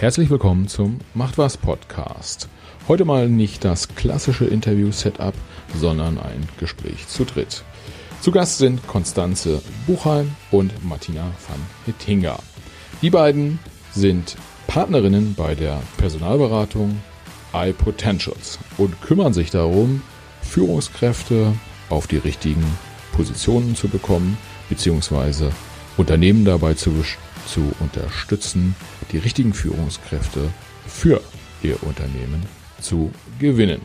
Herzlich willkommen zum Macht was Podcast. Heute mal nicht das klassische Interview-Setup, sondern ein Gespräch zu dritt. Zu Gast sind Konstanze Buchheim und Martina van Hettinger. Die beiden sind Partnerinnen bei der Personalberatung iPotentials und kümmern sich darum, Führungskräfte auf die richtigen Positionen zu bekommen, beziehungsweise Unternehmen dabei zu, zu unterstützen, die richtigen Führungskräfte für ihr Unternehmen zu gewinnen.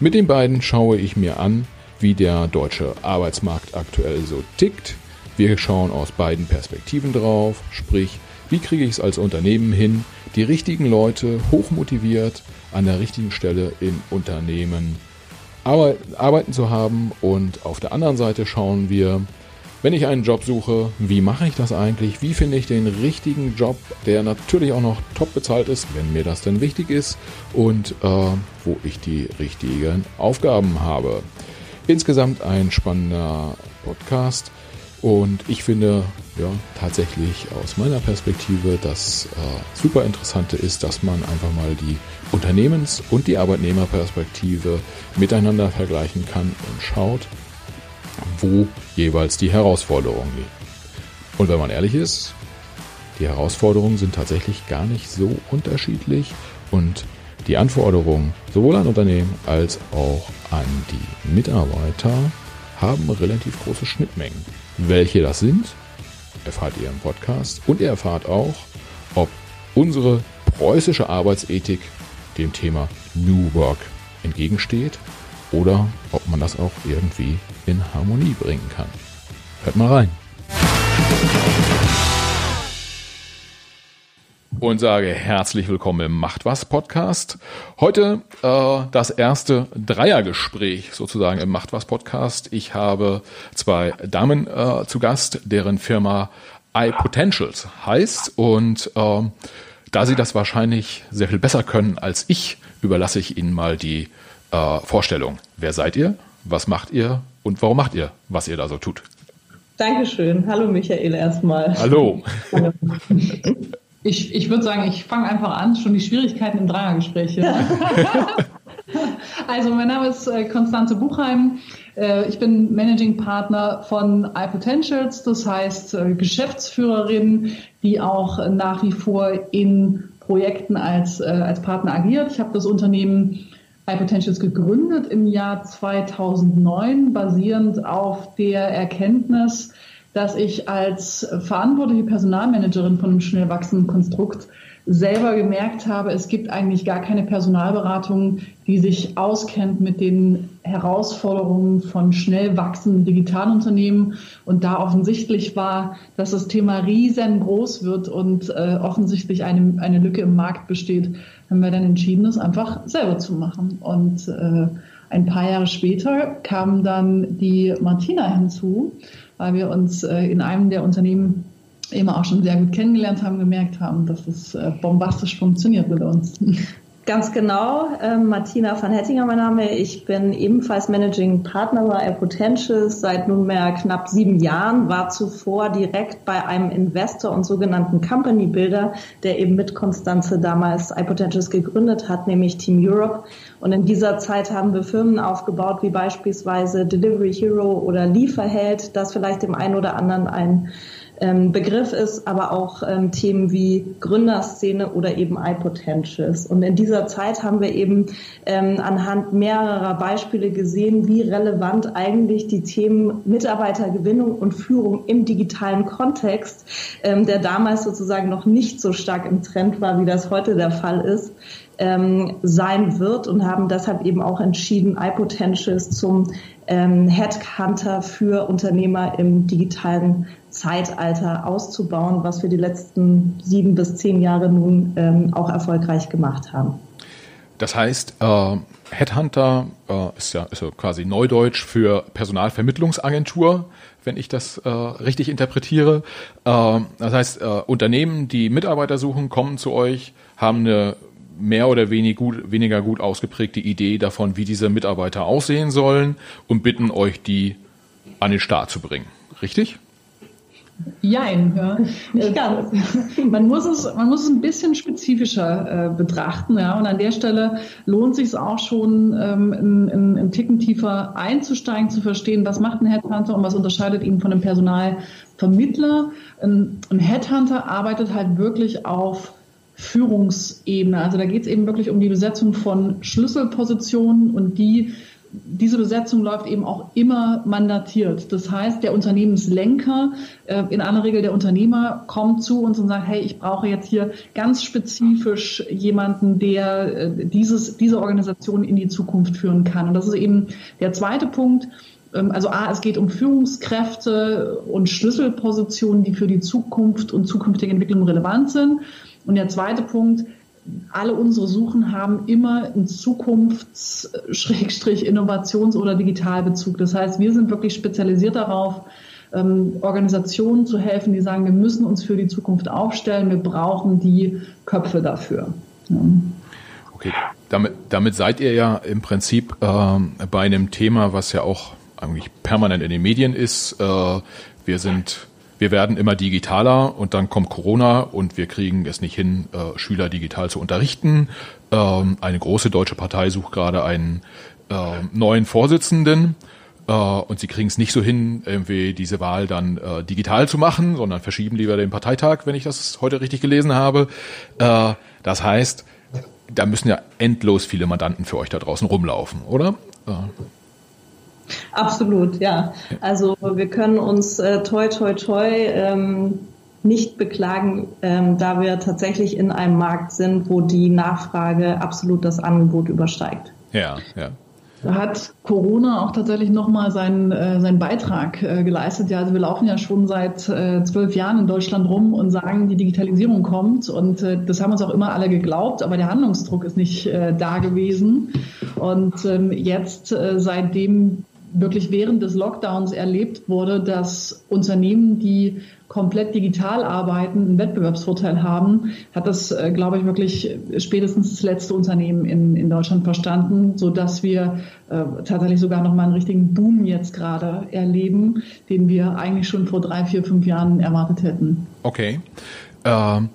Mit den beiden schaue ich mir an, wie der deutsche Arbeitsmarkt aktuell so tickt. Wir schauen aus beiden Perspektiven drauf, sprich, wie kriege ich es als Unternehmen hin, die richtigen Leute hochmotiviert an der richtigen Stelle im Unternehmen arbeiten zu haben. Und auf der anderen Seite schauen wir, wenn ich einen Job suche, wie mache ich das eigentlich? Wie finde ich den richtigen Job, der natürlich auch noch top bezahlt ist, wenn mir das denn wichtig ist und äh, wo ich die richtigen Aufgaben habe. Insgesamt ein spannender Podcast und ich finde ja tatsächlich aus meiner Perspektive das äh, super interessante ist, dass man einfach mal die Unternehmens- und die Arbeitnehmerperspektive miteinander vergleichen kann und schaut, wo jeweils die Herausforderungen liegen. Und wenn man ehrlich ist, die Herausforderungen sind tatsächlich gar nicht so unterschiedlich und die Anforderungen sowohl an Unternehmen als auch an die Mitarbeiter haben relativ große Schnittmengen. Welche das sind, erfahrt ihr im Podcast und ihr erfahrt auch, ob unsere preußische Arbeitsethik dem Thema New Work entgegensteht oder ob man das auch irgendwie in Harmonie bringen kann. Hört mal rein. Und sage herzlich willkommen im Macht was Podcast. Heute äh, das erste Dreiergespräch sozusagen im Macht was Podcast. Ich habe zwei Damen äh, zu Gast, deren Firma iPotentials heißt und äh, da sie das wahrscheinlich sehr viel besser können als ich, überlasse ich Ihnen mal die äh, Vorstellung. Wer seid ihr? Was macht ihr? Und warum macht ihr, was ihr da so tut? Dankeschön. Hallo Michael erstmal. Hallo. Ich, ich würde sagen, ich fange einfach an, schon die Schwierigkeiten im Dreiergespräch. also mein Name ist äh, Konstanze Buchheim. Äh, ich bin Managing Partner von iPotentials, das heißt äh, Geschäftsführerin, die auch nach wie vor in Projekten als, als Partner agiert. Ich habe das Unternehmen iPotentials gegründet im Jahr 2009, basierend auf der Erkenntnis, dass ich als verantwortliche Personalmanagerin von einem schnell wachsenden Konstrukt selber gemerkt habe, es gibt eigentlich gar keine Personalberatung, die sich auskennt mit den Herausforderungen von schnell wachsenden Digitalunternehmen. Und da offensichtlich war, dass das Thema riesengroß wird und äh, offensichtlich eine, eine Lücke im Markt besteht, haben wir dann entschieden, das einfach selber zu machen. Und äh, ein paar Jahre später kam dann die Martina hinzu, weil wir uns äh, in einem der Unternehmen immer auch schon sehr gut kennengelernt haben, gemerkt haben, dass es äh, bombastisch funktioniert mit uns. Ganz genau. Ähm, Martina van Hettinger, mein Name. Ich bin ebenfalls Managing Partner bei Air Potentials seit nunmehr knapp sieben Jahren, war zuvor direkt bei einem Investor und sogenannten Company Builder, der eben mit Konstanze damals iPotentials gegründet hat, nämlich Team Europe. Und in dieser Zeit haben wir Firmen aufgebaut, wie beispielsweise Delivery Hero oder Lieferheld, das vielleicht dem einen oder anderen ein Begriff ist, aber auch ähm, Themen wie Gründerszene oder eben iPotentials. Und in dieser Zeit haben wir eben ähm, anhand mehrerer Beispiele gesehen, wie relevant eigentlich die Themen Mitarbeitergewinnung und Führung im digitalen Kontext, ähm, der damals sozusagen noch nicht so stark im Trend war, wie das heute der Fall ist, ähm, sein wird und haben deshalb eben auch entschieden, iPotentials zum ähm, Headhunter für Unternehmer im digitalen Zeitalter auszubauen, was wir die letzten sieben bis zehn Jahre nun ähm, auch erfolgreich gemacht haben. Das heißt, äh, Headhunter äh, ist, ja, ist ja quasi Neudeutsch für Personalvermittlungsagentur, wenn ich das äh, richtig interpretiere. Äh, das heißt, äh, Unternehmen, die Mitarbeiter suchen, kommen zu euch, haben eine mehr oder wenig gut, weniger gut ausgeprägte Idee davon, wie diese Mitarbeiter aussehen sollen und bitten euch, die an den Start zu bringen. Richtig? Jein, ja. Nicht ganz. Man muss es, man muss es ein bisschen spezifischer äh, betrachten, ja. Und an der Stelle lohnt sich es auch schon, ähm, in, in, in Ticken tiefer einzusteigen, zu verstehen, was macht ein Headhunter und was unterscheidet ihn von einem Personalvermittler. Ein, ein Headhunter arbeitet halt wirklich auf Führungsebene. Also da geht es eben wirklich um die Besetzung von Schlüsselpositionen und die diese Besetzung läuft eben auch immer mandatiert. Das heißt, der Unternehmenslenker, äh, in aller Regel der Unternehmer, kommt zu uns und sagt, hey, ich brauche jetzt hier ganz spezifisch jemanden, der äh, dieses, diese Organisation in die Zukunft führen kann. Und das ist eben der zweite Punkt. Ähm, also A, es geht um Führungskräfte und Schlüsselpositionen, die für die Zukunft und zukünftige Entwicklung relevant sind. Und der zweite Punkt, alle unsere Suchen haben immer einen Zukunfts-Innovations- oder Digitalbezug. Das heißt, wir sind wirklich spezialisiert darauf, ähm, Organisationen zu helfen, die sagen, wir müssen uns für die Zukunft aufstellen, wir brauchen die Köpfe dafür. Okay, damit, damit seid ihr ja im Prinzip ähm, bei einem Thema, was ja auch eigentlich permanent in den Medien ist. Äh, wir sind wir werden immer digitaler und dann kommt Corona und wir kriegen es nicht hin, äh, Schüler digital zu unterrichten. Ähm, eine große deutsche Partei sucht gerade einen äh, neuen Vorsitzenden äh, und sie kriegen es nicht so hin, irgendwie diese Wahl dann äh, digital zu machen, sondern verschieben lieber den Parteitag, wenn ich das heute richtig gelesen habe. Äh, das heißt, da müssen ja endlos viele Mandanten für euch da draußen rumlaufen, oder? Äh. Absolut, ja. Also wir können uns äh, toi toi toi ähm, nicht beklagen, ähm, da wir tatsächlich in einem Markt sind, wo die Nachfrage absolut das Angebot übersteigt. Ja, ja. Da hat Corona auch tatsächlich nochmal seinen, äh, seinen Beitrag äh, geleistet. Ja, also wir laufen ja schon seit äh, zwölf Jahren in Deutschland rum und sagen, die Digitalisierung kommt. Und äh, das haben uns auch immer alle geglaubt, aber der Handlungsdruck ist nicht äh, da gewesen. Und ähm, jetzt, äh, seitdem wirklich während des Lockdowns erlebt wurde, dass Unternehmen, die komplett digital arbeiten, einen Wettbewerbsvorteil haben, hat das, äh, glaube ich, wirklich spätestens das letzte Unternehmen in, in Deutschland verstanden, so wir äh, tatsächlich sogar noch einen richtigen Boom jetzt gerade erleben, den wir eigentlich schon vor drei, vier, fünf Jahren erwartet hätten. Okay. Ähm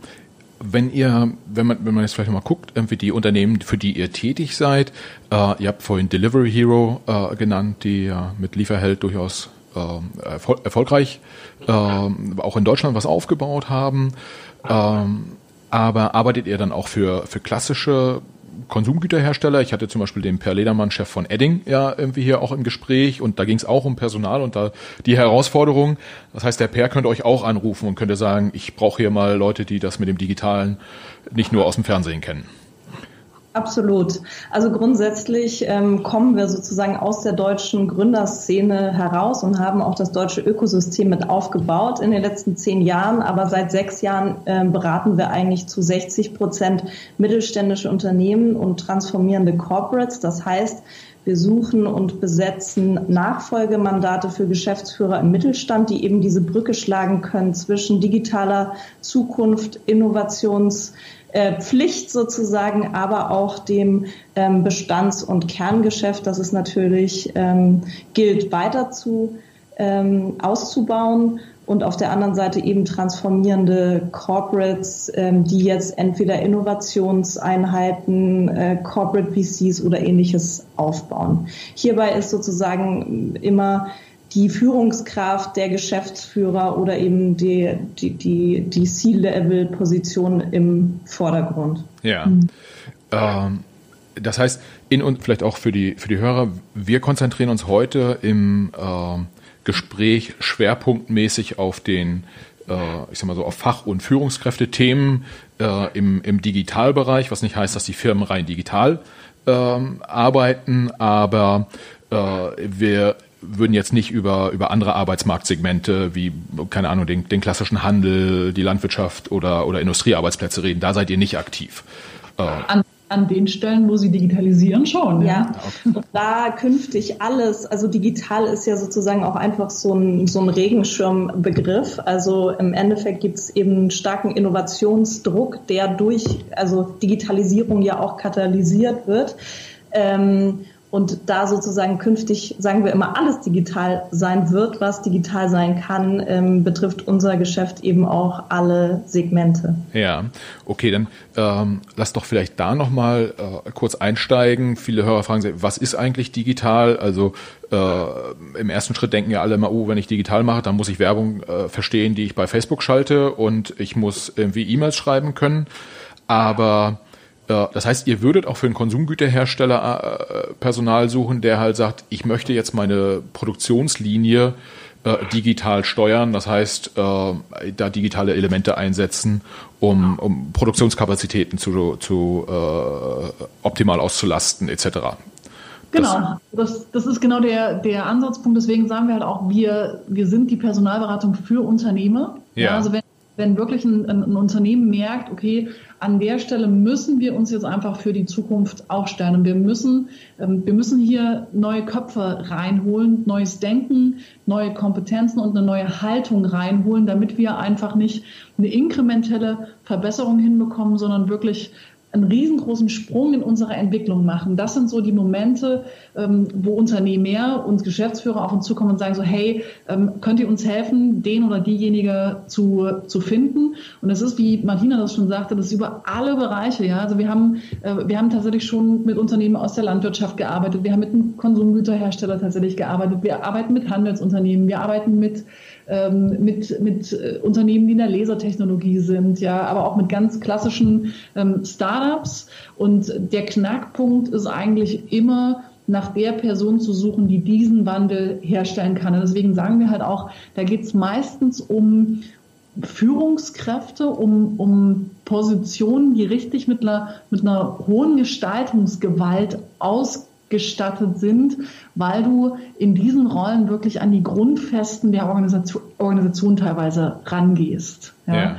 wenn ihr, wenn man, wenn man jetzt vielleicht mal guckt, irgendwie die Unternehmen, für die ihr tätig seid, äh, ihr habt vorhin Delivery Hero äh, genannt, die ja mit Lieferheld durchaus äh, erfol erfolgreich äh, auch in Deutschland was aufgebaut haben. Ähm, aber arbeitet ihr dann auch für, für klassische Konsumgüterhersteller. Ich hatte zum Beispiel den Per Ledermann, Chef von Edding, ja irgendwie hier auch im Gespräch und da ging es auch um Personal und da die Herausforderung. Das heißt, der Per könnte euch auch anrufen und könnte sagen, ich brauche hier mal Leute, die das mit dem Digitalen nicht nur aus dem Fernsehen kennen. Absolut. Also grundsätzlich ähm, kommen wir sozusagen aus der deutschen Gründerszene heraus und haben auch das deutsche Ökosystem mit aufgebaut in den letzten zehn Jahren. Aber seit sechs Jahren äh, beraten wir eigentlich zu 60 Prozent mittelständische Unternehmen und transformierende Corporates. Das heißt, wir suchen und besetzen Nachfolgemandate für Geschäftsführer im Mittelstand, die eben diese Brücke schlagen können zwischen digitaler Zukunft, Innovations Pflicht sozusagen, aber auch dem ähm, Bestands- und Kerngeschäft, das es natürlich ähm, gilt, weiter zu ähm, auszubauen und auf der anderen Seite eben transformierende Corporates, ähm, die jetzt entweder Innovationseinheiten, äh, Corporate VCs oder ähnliches aufbauen. Hierbei ist sozusagen immer die Führungskraft, der Geschäftsführer oder eben die, die, die, die C-Level-Position im Vordergrund. Ja. Mhm. Ähm, das heißt, in und vielleicht auch für die, für die Hörer, wir konzentrieren uns heute im äh, Gespräch schwerpunktmäßig auf den, äh, ich sag mal so, auf Fach- und Führungskräfte-Themen äh, im, im Digitalbereich, was nicht heißt, dass die Firmen rein digital ähm, arbeiten, aber äh, wir würden jetzt nicht über, über andere Arbeitsmarktsegmente wie, keine Ahnung, den, den klassischen Handel, die Landwirtschaft oder, oder Industriearbeitsplätze reden. Da seid ihr nicht aktiv. Äh, an, an den Stellen, wo sie digitalisieren, schon. Ja, ja. Okay. da künftig alles, also digital ist ja sozusagen auch einfach so ein, so ein Regenschirmbegriff. Also im Endeffekt gibt es eben einen starken Innovationsdruck, der durch, also Digitalisierung ja auch katalysiert wird. Ähm, und da sozusagen künftig, sagen wir immer, alles digital sein wird, was digital sein kann, ähm, betrifft unser Geschäft eben auch alle Segmente. Ja, okay, dann ähm, lass doch vielleicht da nochmal äh, kurz einsteigen. Viele Hörer fragen sich, was ist eigentlich digital? Also äh, im ersten Schritt denken ja alle immer, oh, wenn ich digital mache, dann muss ich Werbung äh, verstehen, die ich bei Facebook schalte und ich muss irgendwie E-Mails schreiben können. Aber das heißt, ihr würdet auch für einen Konsumgüterhersteller äh, Personal suchen, der halt sagt, ich möchte jetzt meine Produktionslinie äh, digital steuern, das heißt, da digitale Elemente einsetzen, um, um Produktionskapazitäten zu, zu optimal auszulasten, etc. Genau, das, das ist genau der, der Ansatzpunkt. Deswegen sagen wir halt auch, wir, wir sind die Personalberatung für Unternehmer. Ja. ja also wenn wenn wirklich ein, ein, Unternehmen merkt, okay, an der Stelle müssen wir uns jetzt einfach für die Zukunft aufstellen und wir müssen, ähm, wir müssen hier neue Köpfe reinholen, neues Denken, neue Kompetenzen und eine neue Haltung reinholen, damit wir einfach nicht eine inkrementelle Verbesserung hinbekommen, sondern wirklich einen riesengroßen Sprung in unserer Entwicklung machen. Das sind so die Momente, ähm, wo Unternehmer und Geschäftsführer auf uns zukommen und sagen so, hey, ähm, könnt ihr uns helfen, den oder diejenige zu, zu finden? Und es ist, wie Martina das schon sagte, das ist über alle Bereiche. Ja, also wir haben, äh, wir haben tatsächlich schon mit Unternehmen aus der Landwirtschaft gearbeitet. Wir haben mit einem Konsumgüterhersteller tatsächlich gearbeitet. Wir arbeiten mit Handelsunternehmen. Wir arbeiten mit ähm, mit, mit äh, Unternehmen, die in der Lasertechnologie sind, ja, aber auch mit ganz klassischen ähm, Startups. Und der Knackpunkt ist eigentlich immer, nach der Person zu suchen, die diesen Wandel herstellen kann. Und deswegen sagen wir halt auch, da geht es meistens um Führungskräfte, um, um Positionen, die richtig mit einer, mit einer hohen Gestaltungsgewalt aus gestattet sind, weil du in diesen Rollen wirklich an die Grundfesten der Organisation, Organisation teilweise rangehst. Ja.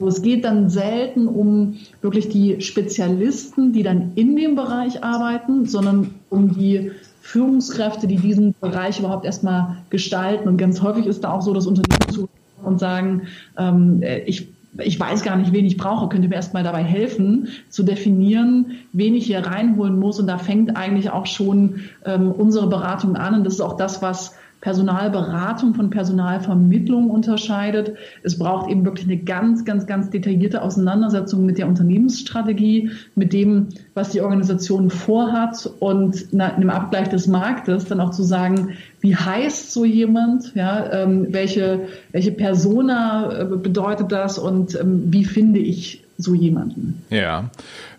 ja. es geht dann selten um wirklich die Spezialisten, die dann in dem Bereich arbeiten, sondern um die Führungskräfte, die diesen Bereich überhaupt erstmal gestalten. Und ganz häufig ist da auch so, dass Unternehmen zu und sagen, ähm, ich ich weiß gar nicht, wen ich brauche, könnte mir erstmal dabei helfen, zu definieren, wen ich hier reinholen muss. Und da fängt eigentlich auch schon ähm, unsere Beratung an. Und das ist auch das, was Personalberatung von Personalvermittlung unterscheidet. Es braucht eben wirklich eine ganz, ganz, ganz detaillierte Auseinandersetzung mit der Unternehmensstrategie, mit dem, was die Organisation vorhat und einem Abgleich des Marktes dann auch zu sagen, wie heißt so jemand, ja, ähm, welche, welche Persona äh, bedeutet das und ähm, wie finde ich so jemanden? Ja,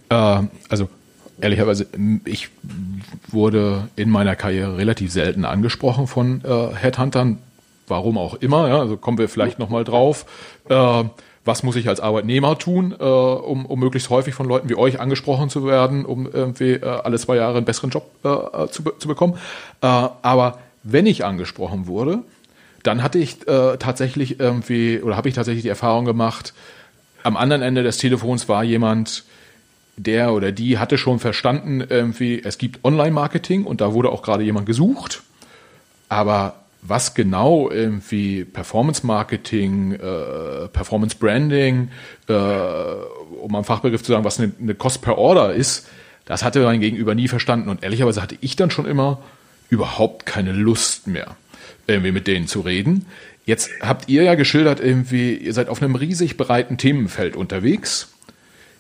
äh, also ehrlicherweise, ich wurde in meiner Karriere relativ selten angesprochen von äh, Headhuntern, warum auch immer, ja, also kommen wir vielleicht nochmal drauf. Äh, was muss ich als Arbeitnehmer tun, äh, um, um möglichst häufig von Leuten wie euch angesprochen zu werden, um irgendwie äh, alle zwei Jahre einen besseren Job äh, zu, zu bekommen. Äh, aber wenn ich angesprochen wurde, dann hatte ich äh, tatsächlich irgendwie, oder habe ich tatsächlich die Erfahrung gemacht, am anderen Ende des Telefons war jemand, der oder die hatte schon verstanden, irgendwie, es gibt Online-Marketing und da wurde auch gerade jemand gesucht. Aber was genau irgendwie Performance Marketing, äh, Performance Branding, äh, um am Fachbegriff zu sagen, was eine, eine Cost per Order ist, das hatte mein Gegenüber nie verstanden. Und ehrlicherweise hatte ich dann schon immer überhaupt keine Lust mehr, irgendwie mit denen zu reden. Jetzt habt ihr ja geschildert, irgendwie, ihr seid auf einem riesig breiten Themenfeld unterwegs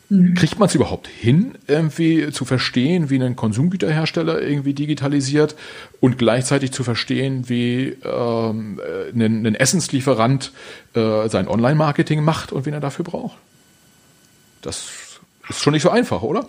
Mhm. Kriegt man es überhaupt hin, irgendwie zu verstehen, wie ein Konsumgüterhersteller irgendwie digitalisiert und gleichzeitig zu verstehen, wie ähm, ein, ein Essenslieferant äh, sein Online-Marketing macht und wen er dafür braucht? Das ist schon nicht so einfach, oder?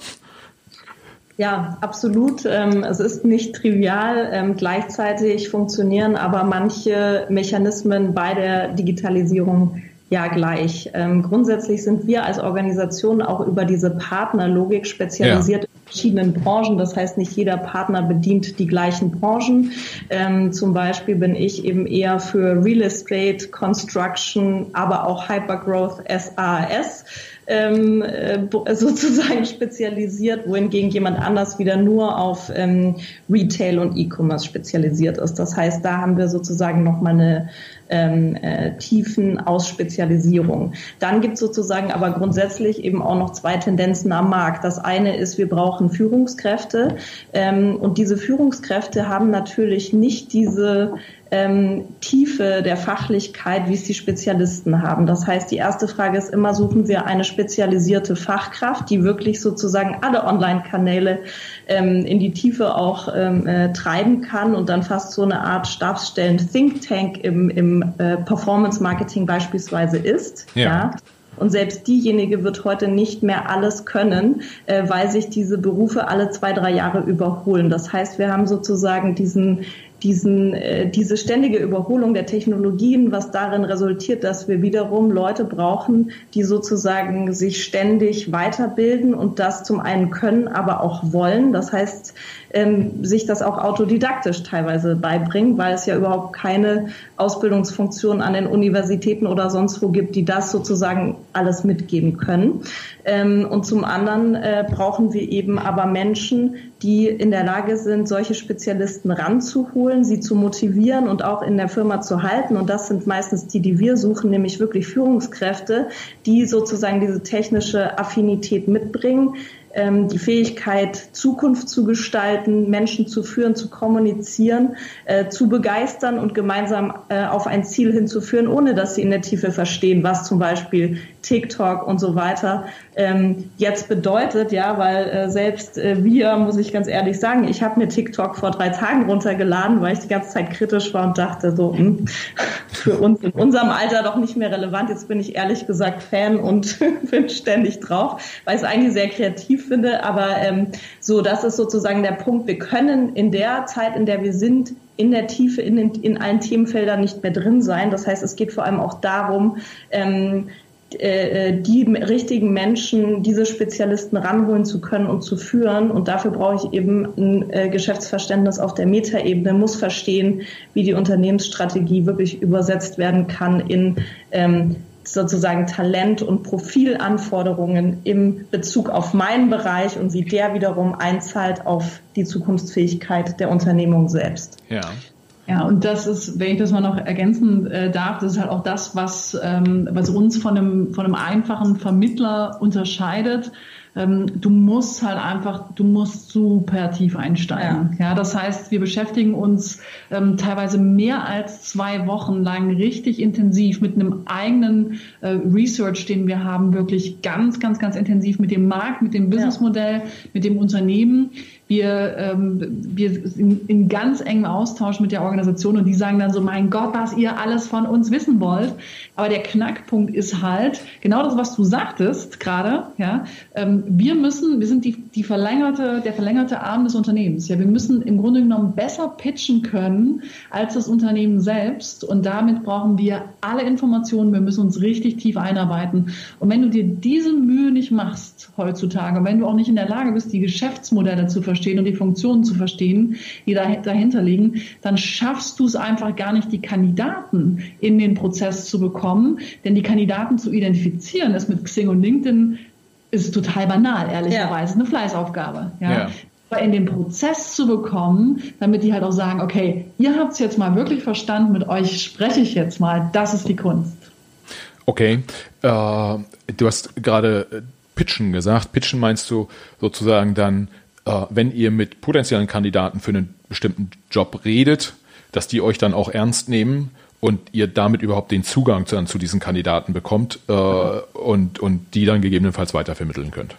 Ja, absolut. Ähm, es ist nicht trivial. Ähm, gleichzeitig funktionieren aber manche Mechanismen bei der Digitalisierung ja gleich. Ähm, grundsätzlich sind wir als Organisation auch über diese Partnerlogik spezialisiert ja. in verschiedenen Branchen. Das heißt, nicht jeder Partner bedient die gleichen Branchen. Ähm, zum Beispiel bin ich eben eher für Real Estate, Construction, aber auch Hypergrowth SAS ähm, äh, sozusagen spezialisiert, wohingegen jemand anders wieder nur auf ähm, Retail und E-Commerce spezialisiert ist. Das heißt, da haben wir sozusagen nochmal eine ähm, äh, tiefen Ausspezialisierung. Dann gibt es sozusagen aber grundsätzlich eben auch noch zwei Tendenzen am Markt. Das eine ist, wir brauchen Führungskräfte ähm, und diese Führungskräfte haben natürlich nicht diese ähm, Tiefe der Fachlichkeit, wie es die Spezialisten haben. Das heißt, die erste Frage ist immer, suchen wir eine spezialisierte Fachkraft, die wirklich sozusagen alle Online-Kanäle ähm, in die Tiefe auch ähm, äh, treiben kann und dann fast so eine Art Stabsstellen Think Tank im, im äh, Performance Marketing beispielsweise ist. ja? ja? Und selbst diejenige wird heute nicht mehr alles können, äh, weil sich diese Berufe alle zwei, drei Jahre überholen. Das heißt, wir haben sozusagen diesen diesen, äh, diese ständige Überholung der Technologien, was darin resultiert, dass wir wiederum Leute brauchen, die sozusagen sich ständig weiterbilden und das zum einen können, aber auch wollen. Das heißt, ähm, sich das auch autodidaktisch teilweise beibringen, weil es ja überhaupt keine Ausbildungsfunktion an den Universitäten oder sonst wo gibt, die das sozusagen alles mitgeben können. Ähm, und zum anderen äh, brauchen wir eben aber Menschen, die in der Lage sind, solche Spezialisten ranzuholen, sie zu motivieren und auch in der Firma zu halten. Und das sind meistens die, die wir suchen, nämlich wirklich Führungskräfte, die sozusagen diese technische Affinität mitbringen, ähm, die Fähigkeit, Zukunft zu gestalten, Menschen zu führen, zu kommunizieren, äh, zu begeistern und gemeinsam äh, auf ein Ziel hinzuführen, ohne dass sie in der Tiefe verstehen, was zum Beispiel TikTok und so weiter ähm, jetzt bedeutet, ja, weil äh, selbst äh, wir, muss ich ganz ehrlich sagen, ich habe mir TikTok vor drei Tagen runtergeladen, weil ich die ganze Zeit kritisch war und dachte so, mh, hm, für uns in unserem Alter doch nicht mehr relevant. Jetzt bin ich ehrlich gesagt Fan und bin ständig drauf, weil ich es eigentlich sehr kreativ finde. Aber ähm, so, das ist sozusagen der Punkt. Wir können in der Zeit, in der wir sind, in der Tiefe in, in allen Themenfeldern nicht mehr drin sein. Das heißt, es geht vor allem auch darum, ähm, äh, äh, die richtigen Menschen, diese Spezialisten ranholen zu können und zu führen. Und dafür brauche ich eben ein äh, Geschäftsverständnis auf der Metaebene, muss verstehen, wie die Unternehmensstrategie wirklich übersetzt werden kann in ähm, sozusagen Talent- und Profilanforderungen im Bezug auf meinen Bereich und wie der wiederum einzahlt auf die Zukunftsfähigkeit der Unternehmung selbst. Ja. Ja, und das ist, wenn ich das mal noch ergänzen äh, darf, das ist halt auch das, was, ähm, was uns von einem, von einem einfachen Vermittler unterscheidet. Ähm, du musst halt einfach, du musst super tief einsteigen. Ja, ja das heißt, wir beschäftigen uns ähm, teilweise mehr als zwei Wochen lang richtig intensiv mit einem eigenen äh, Research, den wir haben, wirklich ganz, ganz, ganz intensiv mit dem Markt, mit dem Businessmodell, ja. mit dem Unternehmen wir, ähm, wir sind in ganz engem Austausch mit der Organisation und die sagen dann so, mein Gott, was ihr alles von uns wissen wollt. Aber der Knackpunkt ist halt genau das, was du sagtest gerade. Ja, ähm, wir müssen, wir sind die, die verlängerte, der verlängerte Arm des Unternehmens. Ja, wir müssen im Grunde genommen besser pitchen können als das Unternehmen selbst und damit brauchen wir alle Informationen. Wir müssen uns richtig tief einarbeiten. Und wenn du dir diese Mühe nicht machst heutzutage, wenn du auch nicht in der Lage bist, die Geschäftsmodelle zu verstehen, verstehen und die Funktionen zu verstehen, die dahinter liegen, dann schaffst du es einfach gar nicht, die Kandidaten in den Prozess zu bekommen. Denn die Kandidaten zu identifizieren, ist mit Xing und LinkedIn ist total banal, ehrlicherweise. Ja. Eine Fleißaufgabe. Ja. ja. Aber in den Prozess zu bekommen, damit die halt auch sagen, okay, ihr habt es jetzt mal wirklich verstanden, mit euch spreche ich jetzt mal, das ist die Kunst. Okay, äh, du hast gerade äh, Pitchen gesagt. Pitchen meinst du sozusagen dann äh, wenn ihr mit potenziellen Kandidaten für einen bestimmten Job redet, dass die euch dann auch ernst nehmen und ihr damit überhaupt den Zugang zu, zu diesen Kandidaten bekommt äh, und, und die dann gegebenenfalls weitervermitteln könnt.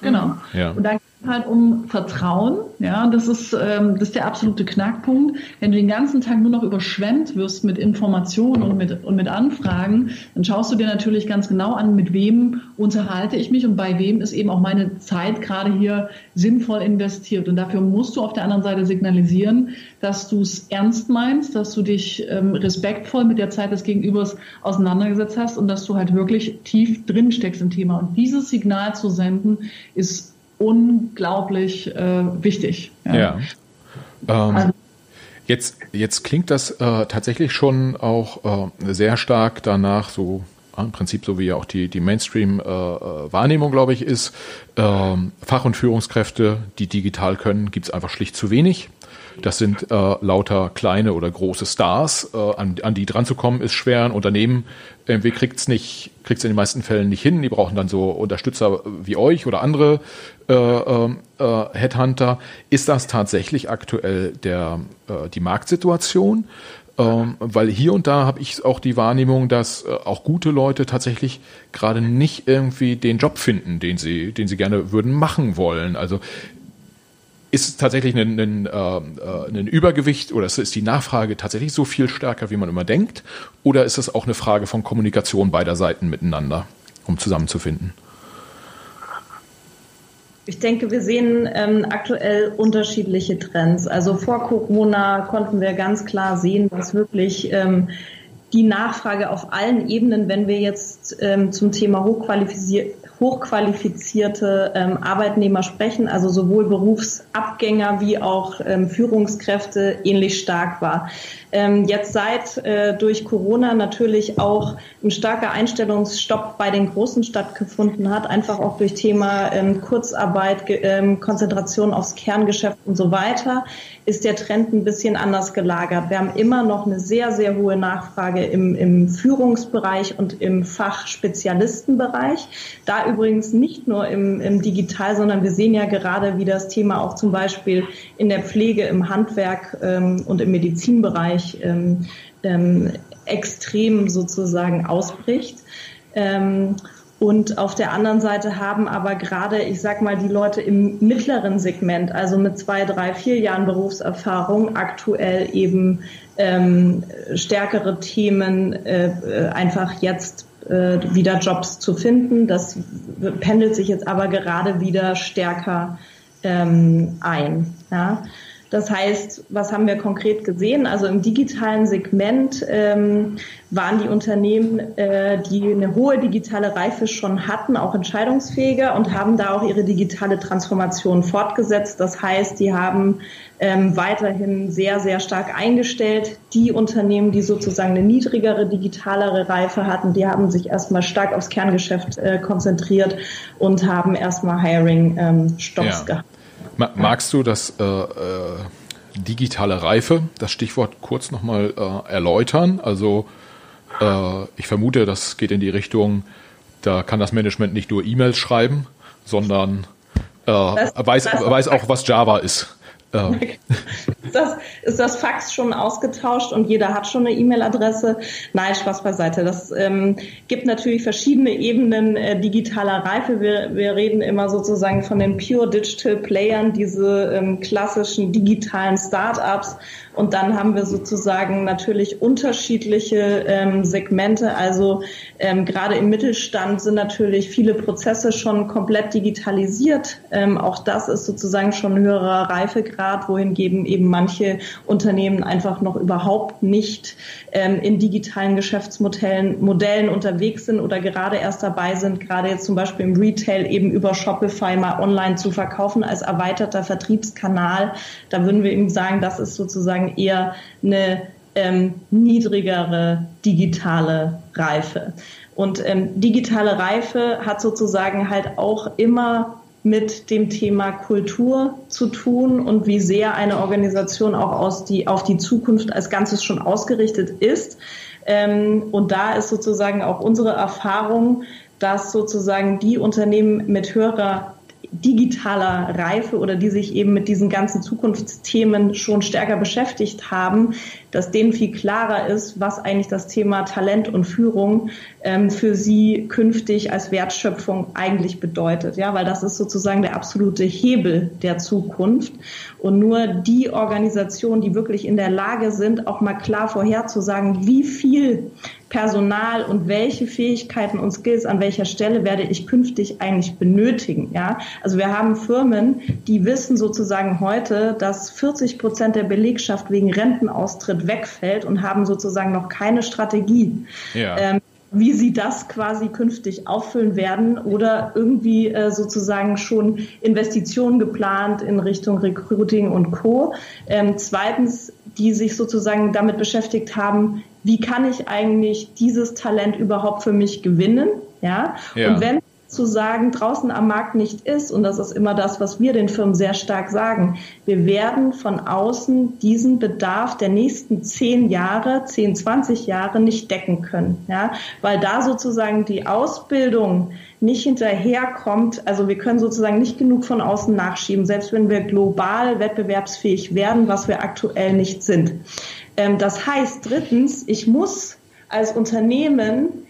Genau. Ja. Und dann halt um Vertrauen. Ja, das ist, ähm, das ist der absolute Knackpunkt. Wenn du den ganzen Tag nur noch überschwemmt wirst mit Informationen und mit, und mit Anfragen, dann schaust du dir natürlich ganz genau an, mit wem unterhalte ich mich und bei wem ist eben auch meine Zeit gerade hier sinnvoll investiert. Und dafür musst du auf der anderen Seite signalisieren, dass du es ernst meinst, dass du dich ähm, respektvoll mit der Zeit des Gegenübers auseinandergesetzt hast und dass du halt wirklich tief drin steckst im Thema. Und dieses Signal zu senden ist unglaublich äh, wichtig. Ja. ja. Ähm, also, jetzt, jetzt klingt das äh, tatsächlich schon auch äh, sehr stark danach, so im Prinzip so wie ja auch die, die Mainstream-Wahrnehmung, äh, glaube ich, ist, ähm, Fach- und Führungskräfte, die digital können, gibt es einfach schlicht zu wenig. Das sind äh, lauter kleine oder große Stars. Äh, an, an die dran zu kommen, ist schwer. Ein Unternehmen irgendwie kriegt es nicht, kriegt es in den meisten Fällen nicht hin. Die brauchen dann so Unterstützer wie euch oder andere äh, äh, Headhunter. Ist das tatsächlich aktuell der, äh, die Marktsituation? Ähm, weil hier und da habe ich auch die Wahrnehmung, dass äh, auch gute Leute tatsächlich gerade nicht irgendwie den Job finden, den sie, den sie gerne würden machen wollen. Also ist es tatsächlich ein, ein, äh, ein Übergewicht oder ist die Nachfrage tatsächlich so viel stärker, wie man immer denkt? Oder ist es auch eine Frage von Kommunikation beider Seiten miteinander, um zusammenzufinden? Ich denke, wir sehen ähm, aktuell unterschiedliche Trends. Also vor Corona konnten wir ganz klar sehen, dass wirklich ähm, die Nachfrage auf allen Ebenen, wenn wir jetzt ähm, zum Thema hochqualifiziert, hochqualifizierte ähm, Arbeitnehmer sprechen, also sowohl Berufsabgänger wie auch ähm, Führungskräfte ähnlich stark war. Ähm, jetzt seit äh, durch Corona natürlich auch ein starker Einstellungsstopp bei den Großen stattgefunden hat, einfach auch durch Thema ähm, Kurzarbeit, ähm, Konzentration aufs Kerngeschäft und so weiter, ist der Trend ein bisschen anders gelagert. Wir haben immer noch eine sehr, sehr hohe Nachfrage im, im Führungsbereich und im Fachspezialistenbereich. Da übrigens nicht nur im, im Digital, sondern wir sehen ja gerade, wie das Thema auch zum Beispiel in der Pflege, im Handwerk ähm, und im Medizinbereich ähm, ähm, extrem sozusagen ausbricht. Ähm, und auf der anderen Seite haben aber gerade, ich sag mal, die Leute im mittleren Segment, also mit zwei, drei, vier Jahren Berufserfahrung, aktuell eben ähm, stärkere Themen äh einfach jetzt äh, wieder Jobs zu finden. Das pendelt sich jetzt aber gerade wieder stärker ähm, ein. Ja. Das heißt, was haben wir konkret gesehen? Also im digitalen Segment ähm, waren die Unternehmen, äh, die eine hohe digitale Reife schon hatten, auch entscheidungsfähiger und haben da auch ihre digitale Transformation fortgesetzt. Das heißt, die haben ähm, weiterhin sehr, sehr stark eingestellt. Die Unternehmen, die sozusagen eine niedrigere, digitalere Reife hatten, die haben sich erstmal stark aufs Kerngeschäft äh, konzentriert und haben erstmal Hiring-Stops ähm, ja. gehabt. Magst du das äh, äh, digitale Reife, das Stichwort kurz nochmal äh, erläutern? Also äh, ich vermute, das geht in die Richtung, da kann das Management nicht nur E-Mails schreiben, sondern äh, weiß, weiß auch, was Java ist. Ähm. ist, das, ist das Fax schon ausgetauscht und jeder hat schon eine E-Mail-Adresse? Nein, Spaß beiseite. Das ähm, gibt natürlich verschiedene Ebenen äh, digitaler Reife. Wir, wir reden immer sozusagen von den Pure Digital Playern, diese ähm, klassischen digitalen Startups. Und dann haben wir sozusagen natürlich unterschiedliche ähm, Segmente. Also ähm, gerade im Mittelstand sind natürlich viele Prozesse schon komplett digitalisiert. Ähm, auch das ist sozusagen schon ein höherer Reifegrad, wohingegen eben manche Unternehmen einfach noch überhaupt nicht ähm, in digitalen Geschäftsmodellen Modellen unterwegs sind oder gerade erst dabei sind, gerade jetzt zum Beispiel im Retail eben über Shopify mal online zu verkaufen als erweiterter Vertriebskanal. Da würden wir eben sagen, das ist sozusagen eher eine ähm, niedrigere digitale Reife. Und ähm, digitale Reife hat sozusagen halt auch immer mit dem Thema Kultur zu tun und wie sehr eine Organisation auch aus die, auf die Zukunft als Ganzes schon ausgerichtet ist. Ähm, und da ist sozusagen auch unsere Erfahrung, dass sozusagen die Unternehmen mit höherer digitaler Reife oder die sich eben mit diesen ganzen Zukunftsthemen schon stärker beschäftigt haben, dass denen viel klarer ist, was eigentlich das Thema Talent und Führung ähm, für sie künftig als Wertschöpfung eigentlich bedeutet. Ja, weil das ist sozusagen der absolute Hebel der Zukunft. Und nur die Organisationen, die wirklich in der Lage sind, auch mal klar vorherzusagen, wie viel Personal und welche Fähigkeiten und Skills an welcher Stelle werde ich künftig eigentlich benötigen. Ja, also wir haben Firmen, die wissen sozusagen heute, dass 40 Prozent der Belegschaft wegen Rentenaustritt wegfällt und haben sozusagen noch keine Strategie. Ja. Ähm, wie sie das quasi künftig auffüllen werden oder irgendwie äh, sozusagen schon Investitionen geplant in Richtung Recruiting und Co. Ähm, zweitens die sich sozusagen damit beschäftigt haben, wie kann ich eigentlich dieses Talent überhaupt für mich gewinnen? Ja. ja. Und wenn zu sagen, draußen am Markt nicht ist, und das ist immer das, was wir den Firmen sehr stark sagen, wir werden von außen diesen Bedarf der nächsten zehn Jahre, zehn, zwanzig Jahre nicht decken können, ja, weil da sozusagen die Ausbildung nicht hinterherkommt. Also wir können sozusagen nicht genug von außen nachschieben, selbst wenn wir global wettbewerbsfähig werden, was wir aktuell nicht sind. Ähm, das heißt, drittens, ich muss als Unternehmen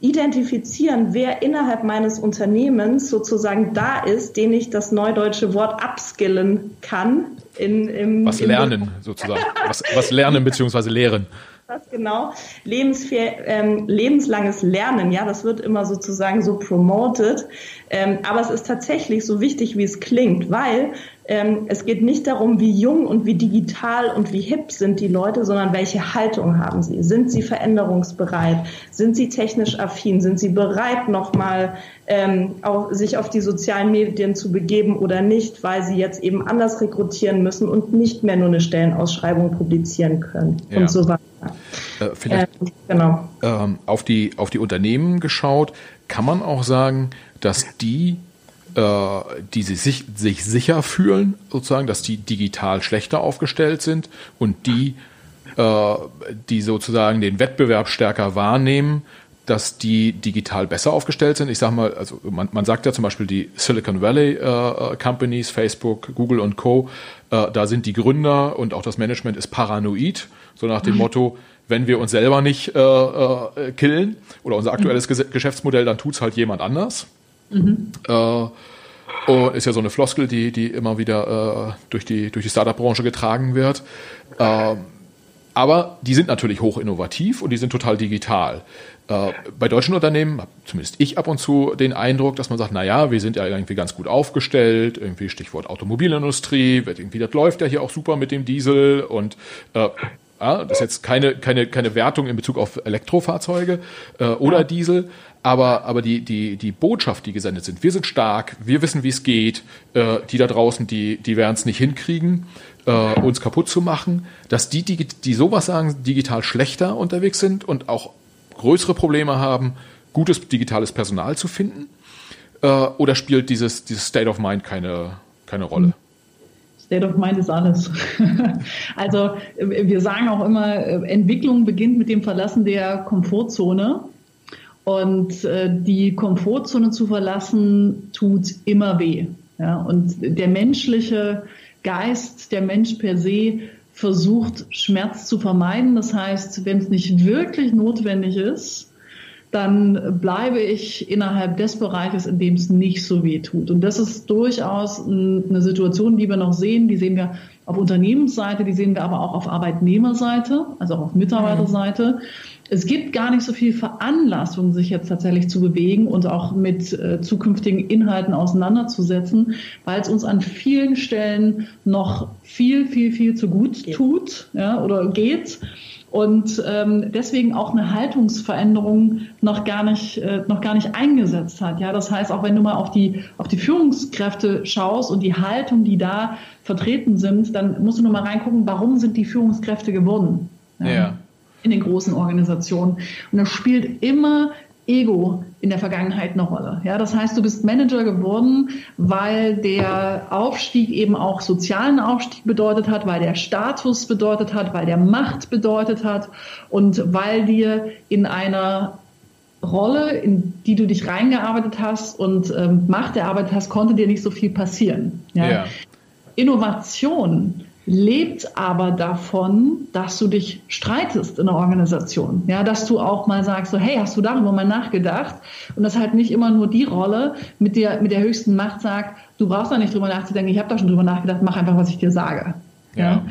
identifizieren, wer innerhalb meines Unternehmens sozusagen da ist, den ich das neudeutsche Wort upskillen kann. In, im, was lernen sozusagen, was, was lernen beziehungsweise lehren das genau? Ähm, lebenslanges Lernen, ja, das wird immer sozusagen so promoted. Ähm, aber es ist tatsächlich so wichtig, wie es klingt, weil ähm, es geht nicht darum, wie jung und wie digital und wie hip sind die Leute, sondern welche Haltung haben sie? Sind sie veränderungsbereit? Sind sie technisch affin? Sind sie bereit, nochmal ähm, auch, sich auf die sozialen Medien zu begeben oder nicht, weil sie jetzt eben anders rekrutieren müssen und nicht mehr nur eine Stellenausschreibung publizieren können ja. und so weiter. Äh, vielleicht äh, genau. ähm, auf, die, auf die Unternehmen geschaut, kann man auch sagen, dass die die sich, sich sicher fühlen, sozusagen, dass die digital schlechter aufgestellt sind und die, äh, die sozusagen den Wettbewerb stärker wahrnehmen, dass die digital besser aufgestellt sind. Ich sage mal, also man, man sagt ja zum Beispiel die Silicon Valley äh, Companies, Facebook, Google und Co. Äh, da sind die Gründer und auch das Management ist paranoid, so nach dem mhm. Motto, wenn wir uns selber nicht äh, äh, killen oder unser aktuelles mhm. Geschäftsmodell, dann tut's halt jemand anders. Mhm. Äh, und ist ja so eine Floskel, die, die immer wieder äh, durch die, durch die Startup-Branche getragen wird. Äh, aber die sind natürlich hoch innovativ und die sind total digital. Äh, bei deutschen Unternehmen, zumindest ich ab und zu den Eindruck, dass man sagt, na ja, wir sind ja irgendwie ganz gut aufgestellt, irgendwie Stichwort Automobilindustrie, irgendwie, das läuft ja hier auch super mit dem Diesel und äh, ja, das ist jetzt keine, keine, keine Wertung in Bezug auf Elektrofahrzeuge äh, oder ja. Diesel, aber, aber die, die, die Botschaft, die gesendet sind, wir sind stark, wir wissen, wie es geht, äh, die da draußen, die, die werden es nicht hinkriegen, äh, uns kaputt zu machen, dass die, die, die sowas sagen, digital schlechter unterwegs sind und auch größere Probleme haben, gutes digitales Personal zu finden? Äh, oder spielt dieses, dieses State of Mind keine, keine Rolle? State of Mind ist alles. also wir sagen auch immer, Entwicklung beginnt mit dem Verlassen der Komfortzone. Und äh, die Komfortzone zu verlassen, tut immer weh. Ja? Und der menschliche Geist, der Mensch per se, versucht, Schmerz zu vermeiden. Das heißt, wenn es nicht wirklich notwendig ist, dann bleibe ich innerhalb des Bereiches, in dem es nicht so weh tut. Und das ist durchaus eine Situation, die wir noch sehen. Die sehen wir auf Unternehmensseite, die sehen wir aber auch auf Arbeitnehmerseite, also auch auf Mitarbeiterseite es gibt gar nicht so viel Veranlassung, sich jetzt tatsächlich zu bewegen und auch mit äh, zukünftigen Inhalten auseinanderzusetzen, weil es uns an vielen Stellen noch viel, viel, viel zu gut geht. tut ja, oder geht und ähm, deswegen auch eine Haltungsveränderung noch gar nicht äh, noch gar nicht eingesetzt hat. Ja, das heißt, auch wenn du mal auf die auf die Führungskräfte schaust und die Haltung, die da vertreten sind, dann musst du nur mal reingucken, warum sind die Führungskräfte geworden? Ja. ja in den großen Organisationen. Und das spielt immer Ego in der Vergangenheit eine Rolle. Ja, das heißt, du bist Manager geworden, weil der Aufstieg eben auch sozialen Aufstieg bedeutet hat, weil der Status bedeutet hat, weil der Macht bedeutet hat und weil dir in einer Rolle, in die du dich reingearbeitet hast und ähm, Macht erarbeitet hast, konnte dir nicht so viel passieren. Ja? ja. Innovation lebt aber davon, dass du dich streitest in der Organisation. Ja, dass du auch mal sagst, so, hey, hast du darüber mal nachgedacht? Und das halt nicht immer nur die Rolle mit der, mit der höchsten Macht sagt, du brauchst da nicht drüber nachzudenken, ich habe da schon drüber nachgedacht, mach einfach, was ich dir sage. Ja.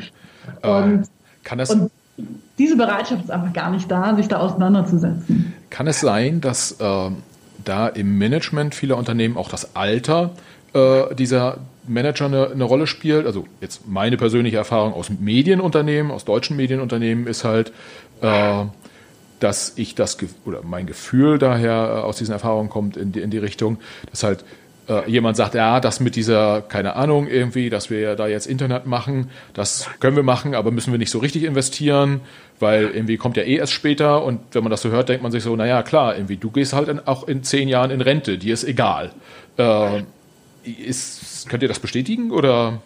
ja? Und, kann das, und diese Bereitschaft ist einfach gar nicht da, sich da auseinanderzusetzen. Kann es sein, dass äh, da im Management vieler Unternehmen auch das Alter äh, dieser Manager eine, eine, Rolle spielt. Also jetzt meine persönliche Erfahrung aus Medienunternehmen, aus deutschen Medienunternehmen ist halt, äh, dass ich das oder mein Gefühl daher äh, aus diesen Erfahrungen kommt in die, in die Richtung, dass halt äh, jemand sagt, ja, das mit dieser, keine Ahnung, irgendwie, dass wir da jetzt Internet machen, das können wir machen, aber müssen wir nicht so richtig investieren, weil irgendwie kommt ja eh erst später und wenn man das so hört, denkt man sich so, naja, klar, irgendwie, du gehst halt in, auch in zehn Jahren in Rente, dir ist egal. Äh, ist, könnt ihr das bestätigen oder?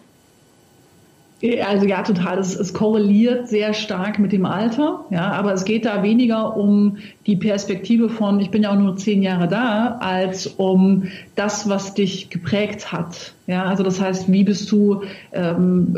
Also ja, total. Es, es, korreliert sehr stark mit dem Alter. Ja, aber es geht da weniger um die Perspektive von, ich bin ja auch nur zehn Jahre da, als um das, was dich geprägt hat. Ja, also das heißt, wie bist du ähm,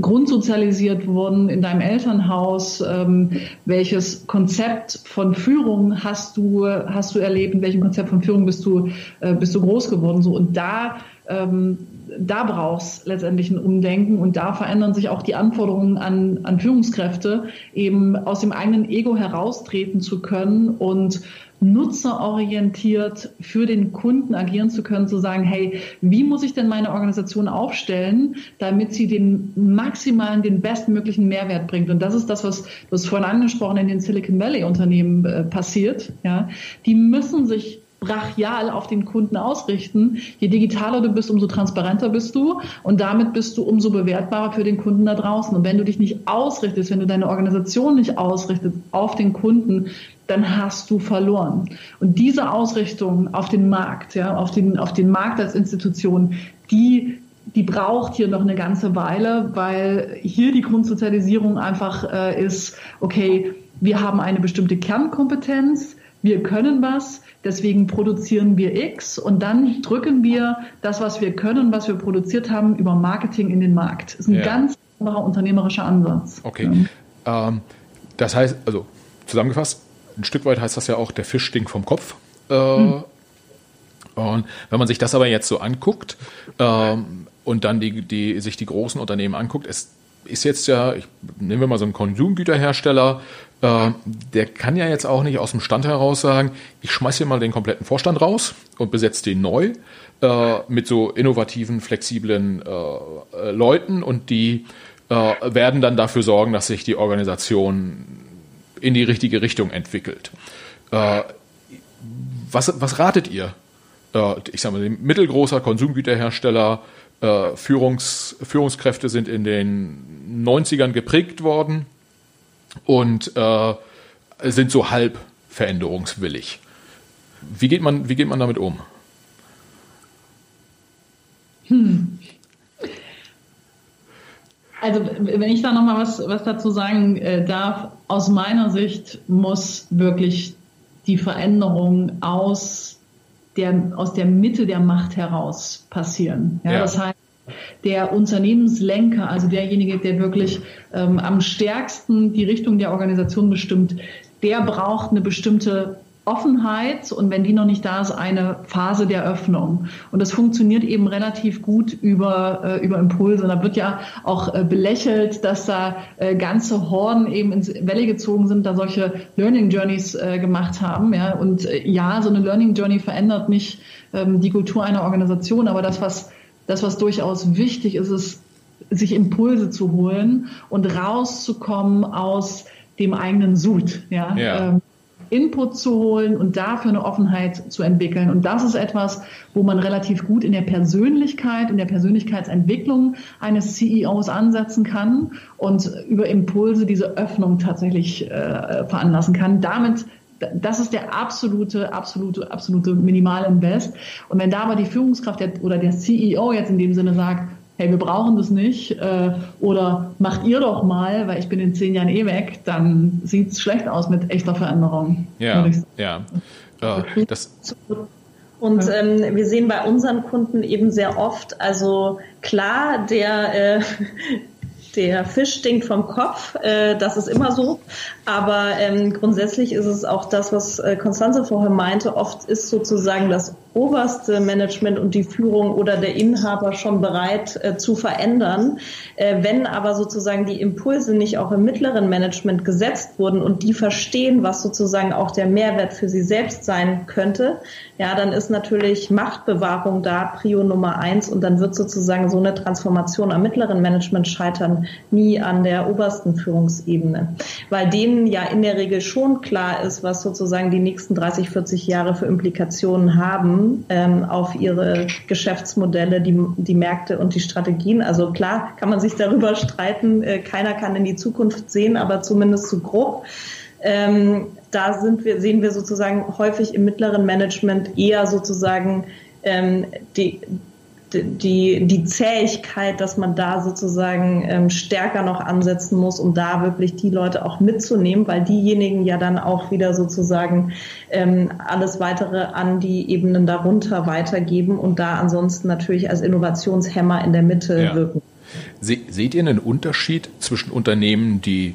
grundsozialisiert worden in deinem Elternhaus? Ähm, welches Konzept von Führung hast du hast du erlebt? In welchem Konzept von Führung bist du äh, bist du groß geworden? So und da ähm, da brauchst letztendlich ein Umdenken und da verändern sich auch die Anforderungen an, an Führungskräfte, eben aus dem eigenen Ego heraustreten zu können und nutzerorientiert für den Kunden agieren zu können, zu sagen, hey, wie muss ich denn meine Organisation aufstellen, damit sie den maximalen, den bestmöglichen Mehrwert bringt? Und das ist das, was du vorhin angesprochen in den Silicon Valley Unternehmen äh, passiert. Ja, die müssen sich brachial auf den Kunden ausrichten. Je digitaler du bist, umso transparenter bist du und damit bist du umso bewertbarer für den Kunden da draußen. Und wenn du dich nicht ausrichtest, wenn du deine Organisation nicht ausrichtest auf den Kunden, dann hast du verloren. Und diese Ausrichtung auf den Markt, ja, auf den, auf den Markt als Institution, die die braucht hier noch eine ganze Weile, weil hier die Grundsozialisierung einfach äh, ist, okay, wir haben eine bestimmte Kernkompetenz, wir können was, deswegen produzieren wir X und dann drücken wir das, was wir können, was wir produziert haben, über Marketing in den Markt. Das ist ein ja. ganz anderer unternehmerischer Ansatz. Okay. Ja. Ähm, das heißt, also zusammengefasst, ein Stück weit heißt das ja auch, der Fisch stinkt vom Kopf. Äh, hm. Und wenn man sich das aber jetzt so anguckt ähm, und dann die, die, sich die großen Unternehmen anguckt, es ist jetzt ja, ich, nehmen wir mal so einen Konsumgüterhersteller, äh, der kann ja jetzt auch nicht aus dem Stand heraus sagen, ich schmeiß hier mal den kompletten Vorstand raus und besetze den neu äh, mit so innovativen, flexiblen äh, äh Leuten und die äh, werden dann dafür sorgen, dass sich die Organisation in die richtige Richtung entwickelt. Äh, was, was ratet ihr? ich sage mal, mittelgroßer Konsumgüterhersteller, Führungs, Führungskräfte sind in den 90ern geprägt worden und äh, sind so halb veränderungswillig. Wie geht man, wie geht man damit um? Hm. Also wenn ich da nochmal was, was dazu sagen äh, darf, aus meiner Sicht muss wirklich die Veränderung aus der, aus der Mitte der Macht heraus passieren. Ja, ja. Das heißt, der Unternehmenslenker, also derjenige, der wirklich ähm, am stärksten die Richtung der Organisation bestimmt, der braucht eine bestimmte Offenheit und wenn die noch nicht da ist, eine Phase der Öffnung. Und das funktioniert eben relativ gut über, äh, über Impulse. Und da wird ja auch äh, belächelt, dass da äh, ganze Horden eben ins Welle gezogen sind, da solche Learning Journeys äh, gemacht haben. Ja? Und äh, ja, so eine Learning Journey verändert nicht ähm, die Kultur einer Organisation, aber das, was das, was durchaus wichtig ist, ist, sich Impulse zu holen und rauszukommen aus dem eigenen Sud. Ja? ja. Ähm, Input zu holen und dafür eine Offenheit zu entwickeln. Und das ist etwas, wo man relativ gut in der Persönlichkeit und der Persönlichkeitsentwicklung eines CEOs ansetzen kann und über Impulse diese Öffnung tatsächlich äh, veranlassen kann. Damit das ist der absolute, absolute, absolute Minimalinvest. Und wenn da aber die Führungskraft der, oder der CEO jetzt in dem Sinne sagt, hey, wir brauchen das nicht, äh, oder macht ihr doch mal, weil ich bin in zehn Jahren eh weg, dann sieht es schlecht aus mit echter Veränderung. Ja, ja. Uh, das und ähm, wir sehen bei unseren Kunden eben sehr oft, also klar, der, äh, der Fisch stinkt vom Kopf, äh, das ist immer so. Aber ähm, grundsätzlich ist es auch das, was äh, Konstanze vorher meinte. Oft ist sozusagen das oberste Management und die Führung oder der Inhaber schon bereit äh, zu verändern. Äh, wenn aber sozusagen die Impulse nicht auch im mittleren Management gesetzt wurden und die verstehen, was sozusagen auch der Mehrwert für sie selbst sein könnte, ja, dann ist natürlich Machtbewahrung da Prio Nummer eins und dann wird sozusagen so eine Transformation am mittleren Management scheitern, Nie an der obersten Führungsebene, weil denen ja in der Regel schon klar ist, was sozusagen die nächsten 30, 40 Jahre für Implikationen haben ähm, auf ihre Geschäftsmodelle, die, die Märkte und die Strategien. Also klar kann man sich darüber streiten, äh, keiner kann in die Zukunft sehen, aber zumindest zu grob. Ähm, da sind wir, sehen wir sozusagen häufig im mittleren Management eher sozusagen ähm, die, die, die Zähigkeit, dass man da sozusagen ähm, stärker noch ansetzen muss, um da wirklich die Leute auch mitzunehmen, weil diejenigen ja dann auch wieder sozusagen ähm, alles weitere an die Ebenen darunter weitergeben und da ansonsten natürlich als Innovationshemmer in der Mitte ja. wirken. Se seht ihr einen Unterschied zwischen Unternehmen, die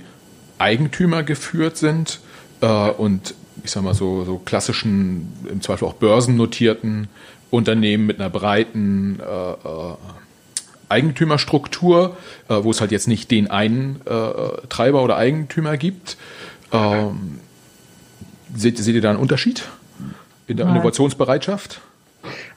Eigentümer geführt sind äh, und ich sag mal so, so klassischen, im Zweifel auch börsennotierten Unternehmen mit einer breiten äh, äh, Eigentümerstruktur, äh, wo es halt jetzt nicht den einen Treiber oder Eigentümer gibt. Ähm, seht, seht ihr da einen Unterschied in der Innovationsbereitschaft?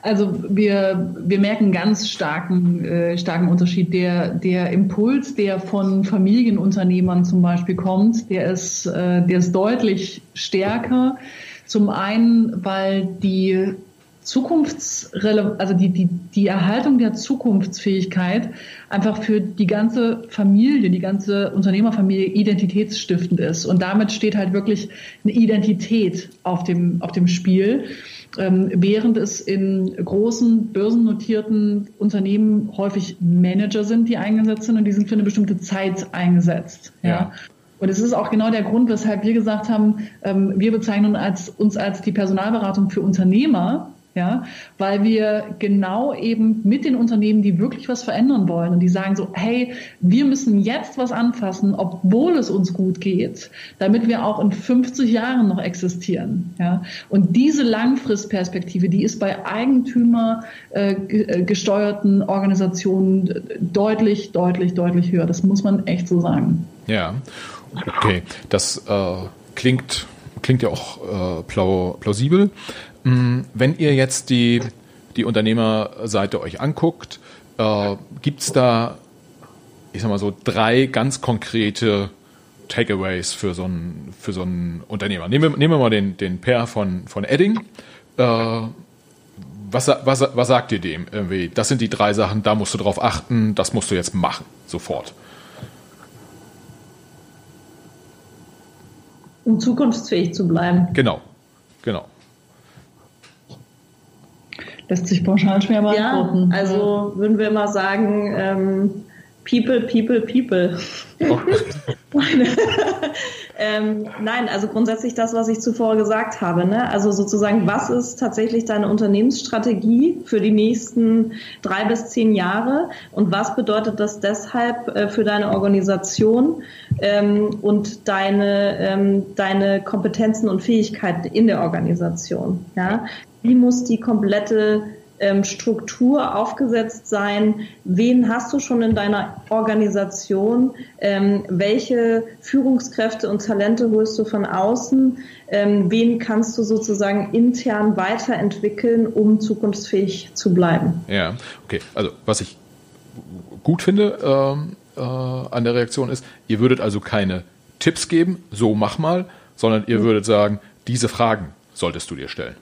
Also wir, wir merken ganz starken, äh, starken Unterschied. Der, der Impuls, der von Familienunternehmern zum Beispiel kommt, der ist, äh, der ist deutlich stärker. Zum einen, weil die Zukunftsrele also die, die, die Erhaltung der Zukunftsfähigkeit einfach für die ganze Familie, die ganze Unternehmerfamilie identitätsstiftend ist. Und damit steht halt wirklich eine Identität auf dem, auf dem Spiel. Ähm, während es in großen börsennotierten Unternehmen häufig Manager sind, die eingesetzt sind und die sind für eine bestimmte Zeit eingesetzt. Ja. ja. Und es ist auch genau der Grund, weshalb wir gesagt haben, ähm, wir bezeichnen als, uns als die Personalberatung für Unternehmer, ja, weil wir genau eben mit den Unternehmen, die wirklich was verändern wollen und die sagen so, hey, wir müssen jetzt was anfassen, obwohl es uns gut geht, damit wir auch in 50 Jahren noch existieren, ja. Und diese Langfristperspektive, die ist bei Eigentümer äh, äh gesteuerten Organisationen deutlich, deutlich, deutlich höher. Das muss man echt so sagen. Ja, okay, das äh, klingt klingt ja auch äh, plausibel. Mm, wenn ihr jetzt die, die Unternehmerseite euch anguckt, äh, gibt es da, ich sag mal so, drei ganz konkrete Takeaways für so einen, für so einen Unternehmer. Nehmen wir, nehmen wir mal den, den Per von, von Edding. Äh, was, was, was sagt ihr dem? Irgendwie, das sind die drei Sachen, da musst du drauf achten, das musst du jetzt machen, sofort. Um zukunftsfähig zu bleiben. Genau, genau lässt sich pauschal schwer beantworten. Ja, also würden wir immer sagen, ähm, People, People, People. Oh. ähm, nein, also grundsätzlich das, was ich zuvor gesagt habe. Ne? Also sozusagen, was ist tatsächlich deine Unternehmensstrategie für die nächsten drei bis zehn Jahre und was bedeutet das deshalb äh, für deine Organisation ähm, und deine, ähm, deine Kompetenzen und Fähigkeiten in der Organisation? Ja? Wie muss die komplette ähm, Struktur aufgesetzt sein? Wen hast du schon in deiner Organisation? Ähm, welche Führungskräfte und Talente holst du von außen? Ähm, wen kannst du sozusagen intern weiterentwickeln, um zukunftsfähig zu bleiben? Ja, okay. Also was ich gut finde ähm, äh, an der Reaktion ist, ihr würdet also keine Tipps geben, so mach mal, sondern ihr mhm. würdet sagen, diese Fragen solltest du dir stellen.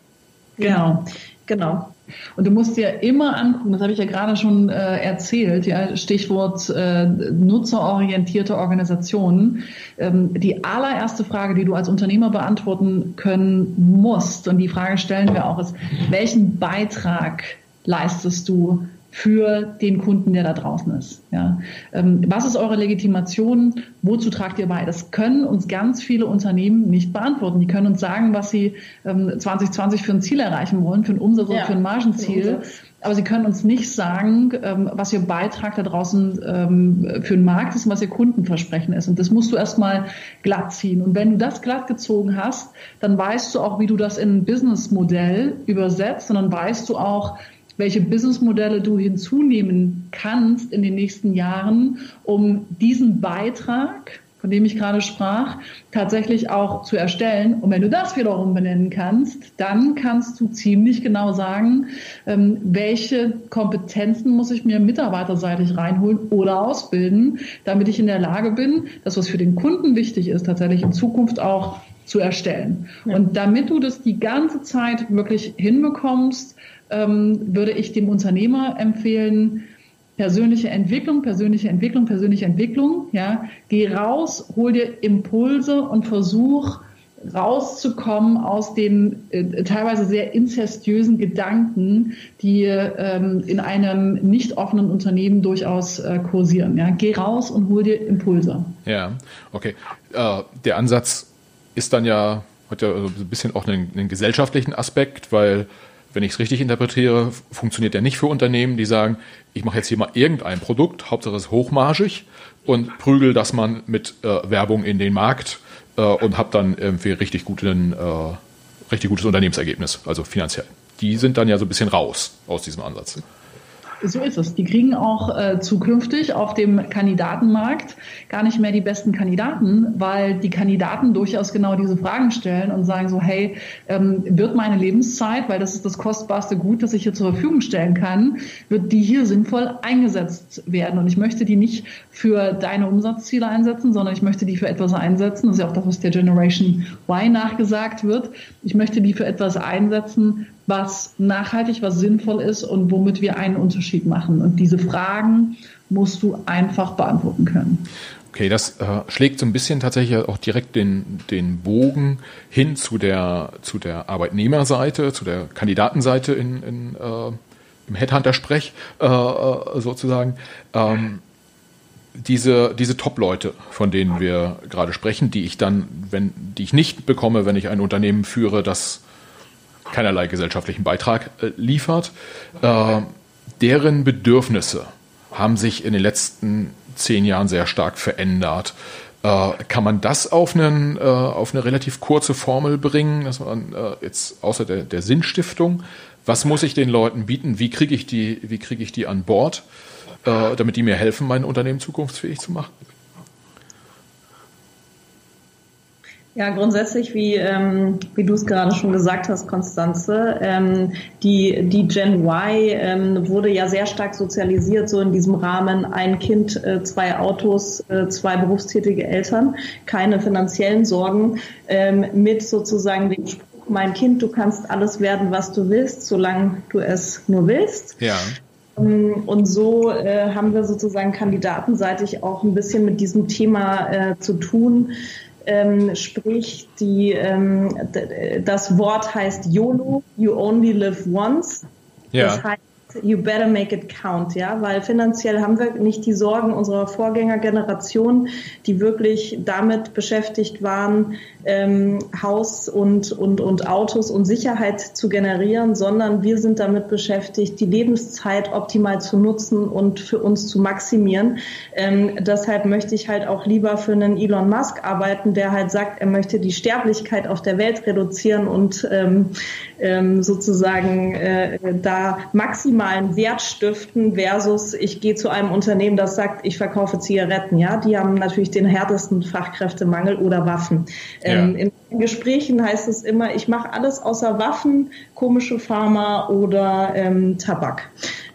Genau, genau. Und du musst dir immer angucken, das habe ich ja gerade schon äh, erzählt, ja, Stichwort äh, nutzerorientierte Organisationen. Ähm, die allererste Frage, die du als Unternehmer beantworten können musst, und die Frage stellen wir auch, ist, welchen Beitrag leistest du für den Kunden, der da draußen ist. Ja. Ähm, was ist eure Legitimation? Wozu tragt ihr bei? Das können uns ganz viele Unternehmen nicht beantworten. Die können uns sagen, was sie 2020 ähm, für ein Ziel erreichen wollen, für ein Umsatz oder für ein Margenziel. Aber sie können uns nicht sagen, ähm, was ihr Beitrag da draußen für den Markt ist und was ihr Kundenversprechen ist. Und das musst du erstmal glatt ziehen. Und wenn du das glatt gezogen hast, dann weißt du auch, wie du das in ein Businessmodell übersetzt und dann weißt du auch, welche Businessmodelle du hinzunehmen kannst in den nächsten Jahren, um diesen Beitrag von dem ich gerade sprach, tatsächlich auch zu erstellen. Und wenn du das wiederum benennen kannst, dann kannst du ziemlich genau sagen, ähm, welche Kompetenzen muss ich mir mitarbeiterseitig reinholen oder ausbilden, damit ich in der Lage bin, das, was für den Kunden wichtig ist, tatsächlich in Zukunft auch zu erstellen. Ja. Und damit du das die ganze Zeit wirklich hinbekommst, ähm, würde ich dem Unternehmer empfehlen, persönliche Entwicklung, persönliche Entwicklung, persönliche Entwicklung. Ja, geh raus, hol dir Impulse und versuch rauszukommen aus den äh, teilweise sehr inzestiösen Gedanken, die ähm, in einem nicht offenen Unternehmen durchaus äh, kursieren. Ja, geh raus und hol dir Impulse. Ja, okay. Äh, der Ansatz ist dann ja hat ja ein bisschen auch einen, einen gesellschaftlichen Aspekt, weil wenn ich es richtig interpretiere, funktioniert der nicht für Unternehmen, die sagen, ich mache jetzt hier mal irgendein Produkt, Hauptsache es ist hochmargig und prügel das man mit äh, Werbung in den Markt äh, und habe dann irgendwie richtig, guten, äh, richtig gutes Unternehmensergebnis, also finanziell. Die sind dann ja so ein bisschen raus aus diesem Ansatz. So ist es. Die kriegen auch äh, zukünftig auf dem Kandidatenmarkt gar nicht mehr die besten Kandidaten, weil die Kandidaten durchaus genau diese Fragen stellen und sagen so, hey, ähm, wird meine Lebenszeit, weil das ist das kostbarste Gut, das ich hier zur Verfügung stellen kann, wird die hier sinnvoll eingesetzt werden. Und ich möchte die nicht für deine Umsatzziele einsetzen, sondern ich möchte die für etwas einsetzen. Das ist ja auch das, was der Generation Y nachgesagt wird. Ich möchte die für etwas einsetzen, was nachhaltig, was sinnvoll ist und womit wir einen Unterschied machen. Und diese Fragen musst du einfach beantworten können. Okay, das äh, schlägt so ein bisschen tatsächlich auch direkt den, den Bogen hin zu der, zu der Arbeitnehmerseite, zu der Kandidatenseite in, in, äh, im Headhunter-Sprech äh, äh sozusagen. Ähm, diese, diese Top-Leute, von denen wir gerade sprechen, die ich dann, wenn, die ich nicht bekomme, wenn ich ein Unternehmen führe, das keinerlei gesellschaftlichen Beitrag äh, liefert. Äh, deren Bedürfnisse haben sich in den letzten zehn Jahren sehr stark verändert. Äh, kann man das auf, einen, äh, auf eine relativ kurze Formel bringen, dass man äh, jetzt außer der, der Sinnstiftung, was muss ich den Leuten bieten? Wie kriege ich die, wie kriege ich die an Bord, äh, damit die mir helfen, mein Unternehmen zukunftsfähig zu machen? Ja, grundsätzlich, wie, ähm, wie du es gerade schon gesagt hast, Konstanze, ähm, die, die Gen Y ähm, wurde ja sehr stark sozialisiert, so in diesem Rahmen ein Kind, äh, zwei Autos, äh, zwei berufstätige Eltern, keine finanziellen Sorgen, ähm, mit sozusagen dem Spruch, mein Kind, du kannst alles werden, was du willst, solange du es nur willst. Ja. Ähm, und so äh, haben wir sozusagen kandidatenseitig auch ein bisschen mit diesem Thema äh, zu tun ähm, sprich die, ähm, das Wort heißt YOLO, you only live once. Ja. Das heißt, you better make it count, ja, weil finanziell haben wir nicht die Sorgen unserer Vorgängergeneration, die wirklich damit beschäftigt waren, ähm, Haus und, und, und Autos und Sicherheit zu generieren, sondern wir sind damit beschäftigt, die Lebenszeit optimal zu nutzen und für uns zu maximieren. Ähm, deshalb möchte ich halt auch lieber für einen Elon Musk arbeiten, der halt sagt, er möchte die Sterblichkeit auf der Welt reduzieren und ähm, ähm, sozusagen äh, da maximalen Wert stiften versus ich gehe zu einem Unternehmen, das sagt, ich verkaufe Zigaretten. Ja, die haben natürlich den härtesten Fachkräftemangel oder Waffen. Ja. Ähm, in Gesprächen heißt es immer, ich mache alles außer Waffen, komische Pharma oder ähm, Tabak.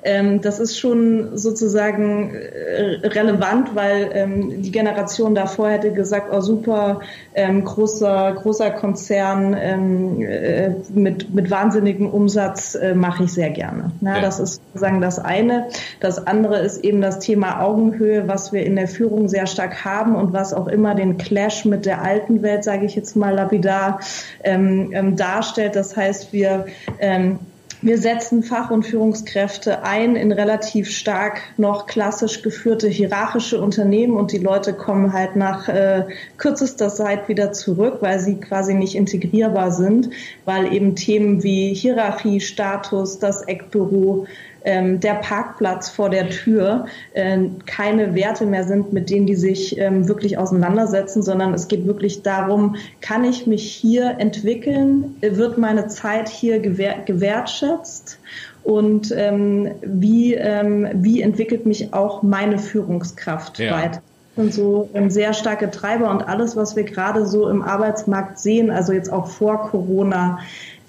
Ähm, das ist schon sozusagen äh, relevant, weil ähm, die Generation davor hätte gesagt, oh super, ähm, großer, großer Konzern ähm, äh, mit, mit wahnsinnigem Umsatz äh, mache ich sehr gerne. Ja, ja. Das ist sozusagen das eine. Das andere ist eben das Thema Augenhöhe, was wir in der Führung sehr stark haben und was auch immer den Clash mit der alten Welt, sage ich jetzt mal lapidar, ähm, ähm, darstellt. Das heißt, wir ähm, wir setzen Fach- und Führungskräfte ein in relativ stark noch klassisch geführte hierarchische Unternehmen und die Leute kommen halt nach äh, kürzester Zeit wieder zurück, weil sie quasi nicht integrierbar sind, weil eben Themen wie Hierarchie, Status, das Eckbüro, ähm, der Parkplatz vor der Tür äh, keine Werte mehr sind, mit denen die sich ähm, wirklich auseinandersetzen, sondern es geht wirklich darum, kann ich mich hier entwickeln, wird meine Zeit hier gewer gewertschätzt und ähm, wie, ähm, wie entwickelt mich auch meine Führungskraft ja. weiter. sind so ähm, sehr starke Treiber und alles, was wir gerade so im Arbeitsmarkt sehen, also jetzt auch vor Corona,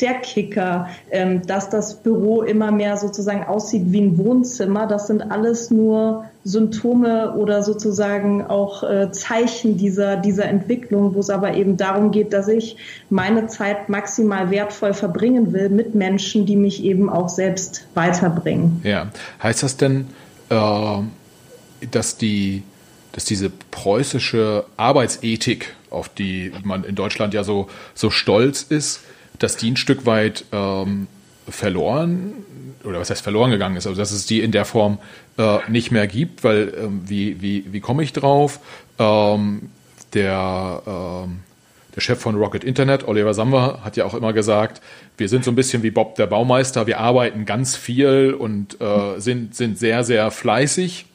der Kicker, ähm, dass das Büro immer mehr sozusagen aussieht wie ein Wohnzimmer, das sind alles nur Symptome oder sozusagen auch äh, Zeichen dieser, dieser Entwicklung, wo es aber eben darum geht, dass ich meine Zeit maximal wertvoll verbringen will mit Menschen, die mich eben auch selbst weiterbringen. Ja, heißt das denn, äh, dass die dass diese preußische Arbeitsethik, auf die man in Deutschland ja so, so stolz ist, dass die ein Stück weit ähm, verloren oder was heißt verloren gegangen ist, also dass es die in der Form äh, nicht mehr gibt, weil ähm, wie, wie, wie komme ich drauf? Ähm, der, ähm, der Chef von Rocket Internet, Oliver Samwer, hat ja auch immer gesagt, wir sind so ein bisschen wie Bob der Baumeister, wir arbeiten ganz viel und äh, sind, sind sehr, sehr fleißig.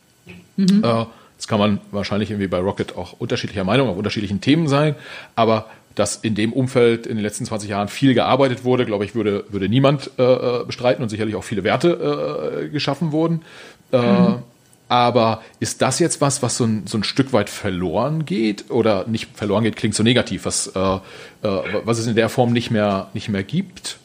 Mhm. Äh, das kann man wahrscheinlich irgendwie bei Rocket auch unterschiedlicher Meinung auf unterschiedlichen Themen sein, aber dass in dem Umfeld in den letzten 20 Jahren viel gearbeitet wurde, glaube ich, würde, würde niemand äh, bestreiten und sicherlich auch viele Werte äh, geschaffen wurden. Mhm. Aber ist das jetzt was, was so ein, so ein Stück weit verloren geht? Oder nicht verloren geht, klingt so negativ, was, äh, äh, was es in der Form nicht mehr, nicht mehr gibt?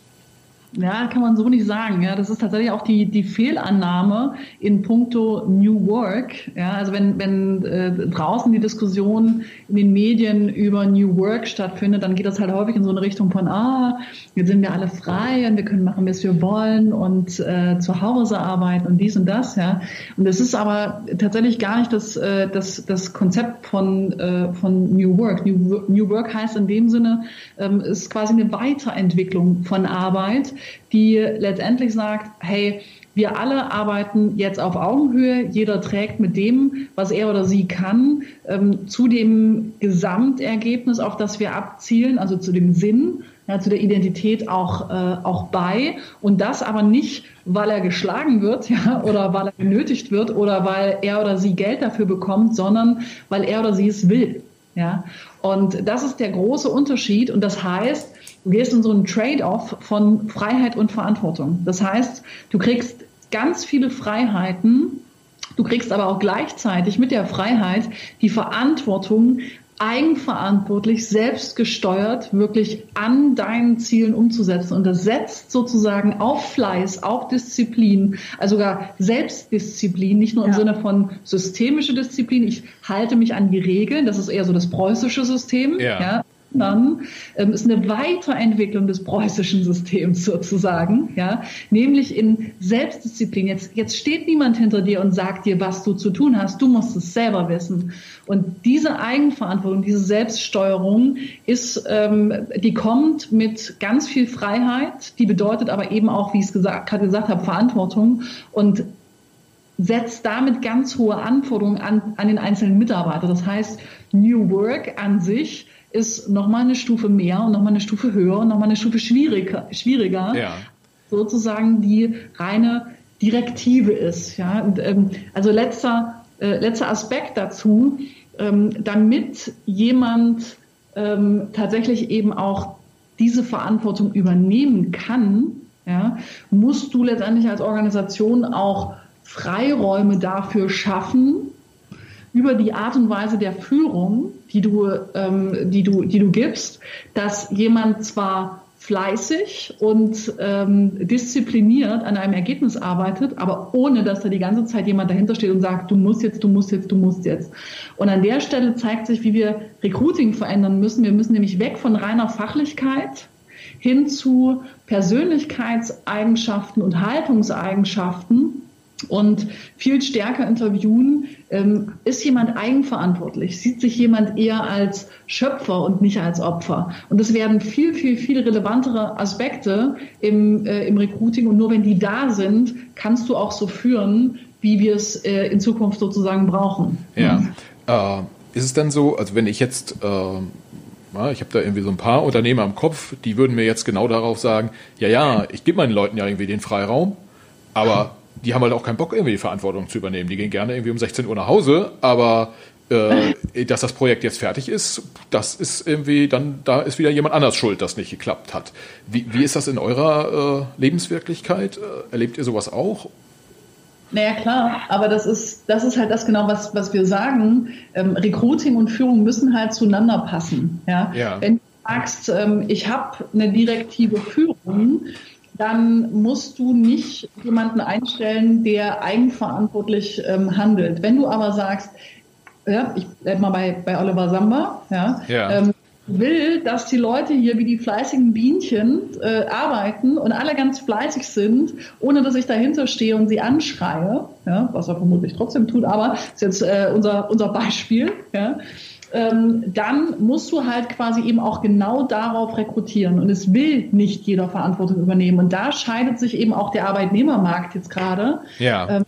Ja, kann man so nicht sagen. Ja, das ist tatsächlich auch die, die Fehlannahme in puncto New Work. Ja, also wenn, wenn äh, draußen die Diskussion in den Medien über New Work stattfindet, dann geht das halt häufig in so eine Richtung von, ah, jetzt sind wir alle frei und wir können machen, was wir wollen und äh, zu Hause arbeiten und dies und das. Ja, und es ist aber tatsächlich gar nicht das, äh, das, das Konzept von, äh, von New Work. New, New Work heißt in dem Sinne, ähm, ist quasi eine Weiterentwicklung von Arbeit die letztendlich sagt, hey, wir alle arbeiten jetzt auf Augenhöhe. Jeder trägt mit dem, was er oder sie kann, ähm, zu dem Gesamtergebnis, auf das wir abzielen, also zu dem Sinn, ja, zu der Identität auch, äh, auch bei. Und das aber nicht, weil er geschlagen wird ja, oder weil er genötigt wird oder weil er oder sie Geld dafür bekommt, sondern weil er oder sie es will. Ja. Und das ist der große Unterschied. Und das heißt, Du gehst in so einen Trade-off von Freiheit und Verantwortung. Das heißt, du kriegst ganz viele Freiheiten, du kriegst aber auch gleichzeitig mit der Freiheit die Verantwortung, eigenverantwortlich, selbstgesteuert wirklich an deinen Zielen umzusetzen. Und das setzt sozusagen auf Fleiß, auf Disziplin, also sogar Selbstdisziplin, nicht nur im ja. Sinne von systemische Disziplin. Ich halte mich an die Regeln. Das ist eher so das preußische System. Ja. ja dann ähm, ist eine Weiterentwicklung des preußischen Systems sozusagen, ja, nämlich in Selbstdisziplin. Jetzt, jetzt steht niemand hinter dir und sagt dir, was du zu tun hast. Du musst es selber wissen. Und diese Eigenverantwortung, diese Selbststeuerung ist, ähm, die kommt mit ganz viel Freiheit. Die bedeutet aber eben auch, wie ich es gerade gesagt habe, Verantwortung und setzt damit ganz hohe Anforderungen an, an den einzelnen Mitarbeiter. Das heißt, New Work an sich ist nochmal eine Stufe mehr und nochmal eine Stufe höher und nochmal eine Stufe schwieriger, schwieriger ja. sozusagen die reine Direktive ist. Ja? Und, ähm, also letzter, äh, letzter Aspekt dazu, ähm, damit jemand ähm, tatsächlich eben auch diese Verantwortung übernehmen kann, ja, musst du letztendlich als Organisation auch Freiräume dafür schaffen, über die Art und Weise der Führung, die du, ähm, die du, die du gibst, dass jemand zwar fleißig und ähm, diszipliniert an einem Ergebnis arbeitet, aber ohne, dass da die ganze Zeit jemand dahinter steht und sagt, du musst jetzt, du musst jetzt, du musst jetzt. Und an der Stelle zeigt sich, wie wir Recruiting verändern müssen. Wir müssen nämlich weg von reiner Fachlichkeit hin zu Persönlichkeitseigenschaften und Haltungseigenschaften, und viel stärker interviewen, ähm, ist jemand eigenverantwortlich, sieht sich jemand eher als Schöpfer und nicht als Opfer. Und das werden viel, viel, viel relevantere Aspekte im, äh, im Recruiting. Und nur wenn die da sind, kannst du auch so führen, wie wir es äh, in Zukunft sozusagen brauchen. Ja. Mhm. Äh, ist es dann so, also wenn ich jetzt ja, ich habe da irgendwie so ein paar Unternehmer im Kopf, die würden mir jetzt genau darauf sagen, ja, ja, ich gebe meinen Leuten ja irgendwie den Freiraum, aber die haben halt auch keinen Bock, irgendwie die Verantwortung zu übernehmen. Die gehen gerne irgendwie um 16 Uhr nach Hause, aber äh, dass das Projekt jetzt fertig ist, das ist irgendwie, dann da ist wieder jemand anders schuld, das nicht geklappt hat. Wie, wie ist das in eurer äh, Lebenswirklichkeit? Äh, erlebt ihr sowas auch? Naja, klar, aber das ist, das ist halt das genau, was, was wir sagen. Ähm, Recruiting und Führung müssen halt zueinander passen. Ja? ja. Wenn du sagst, ähm, ich habe eine direktive Führung, dann musst du nicht jemanden einstellen, der eigenverantwortlich ähm, handelt. Wenn du aber sagst, ja, ich bleib mal bei, bei Oliver Samba, ja, ja. Ähm, will, dass die Leute hier wie die fleißigen Bienchen äh, arbeiten und alle ganz fleißig sind, ohne dass ich dahinter stehe und sie anschreie, ja, was er vermutlich trotzdem tut, aber ist jetzt äh, unser, unser Beispiel, ja, ähm, dann musst du halt quasi eben auch genau darauf rekrutieren. Und es will nicht jeder Verantwortung übernehmen. Und da scheidet sich eben auch der Arbeitnehmermarkt jetzt gerade. Ja. Ähm,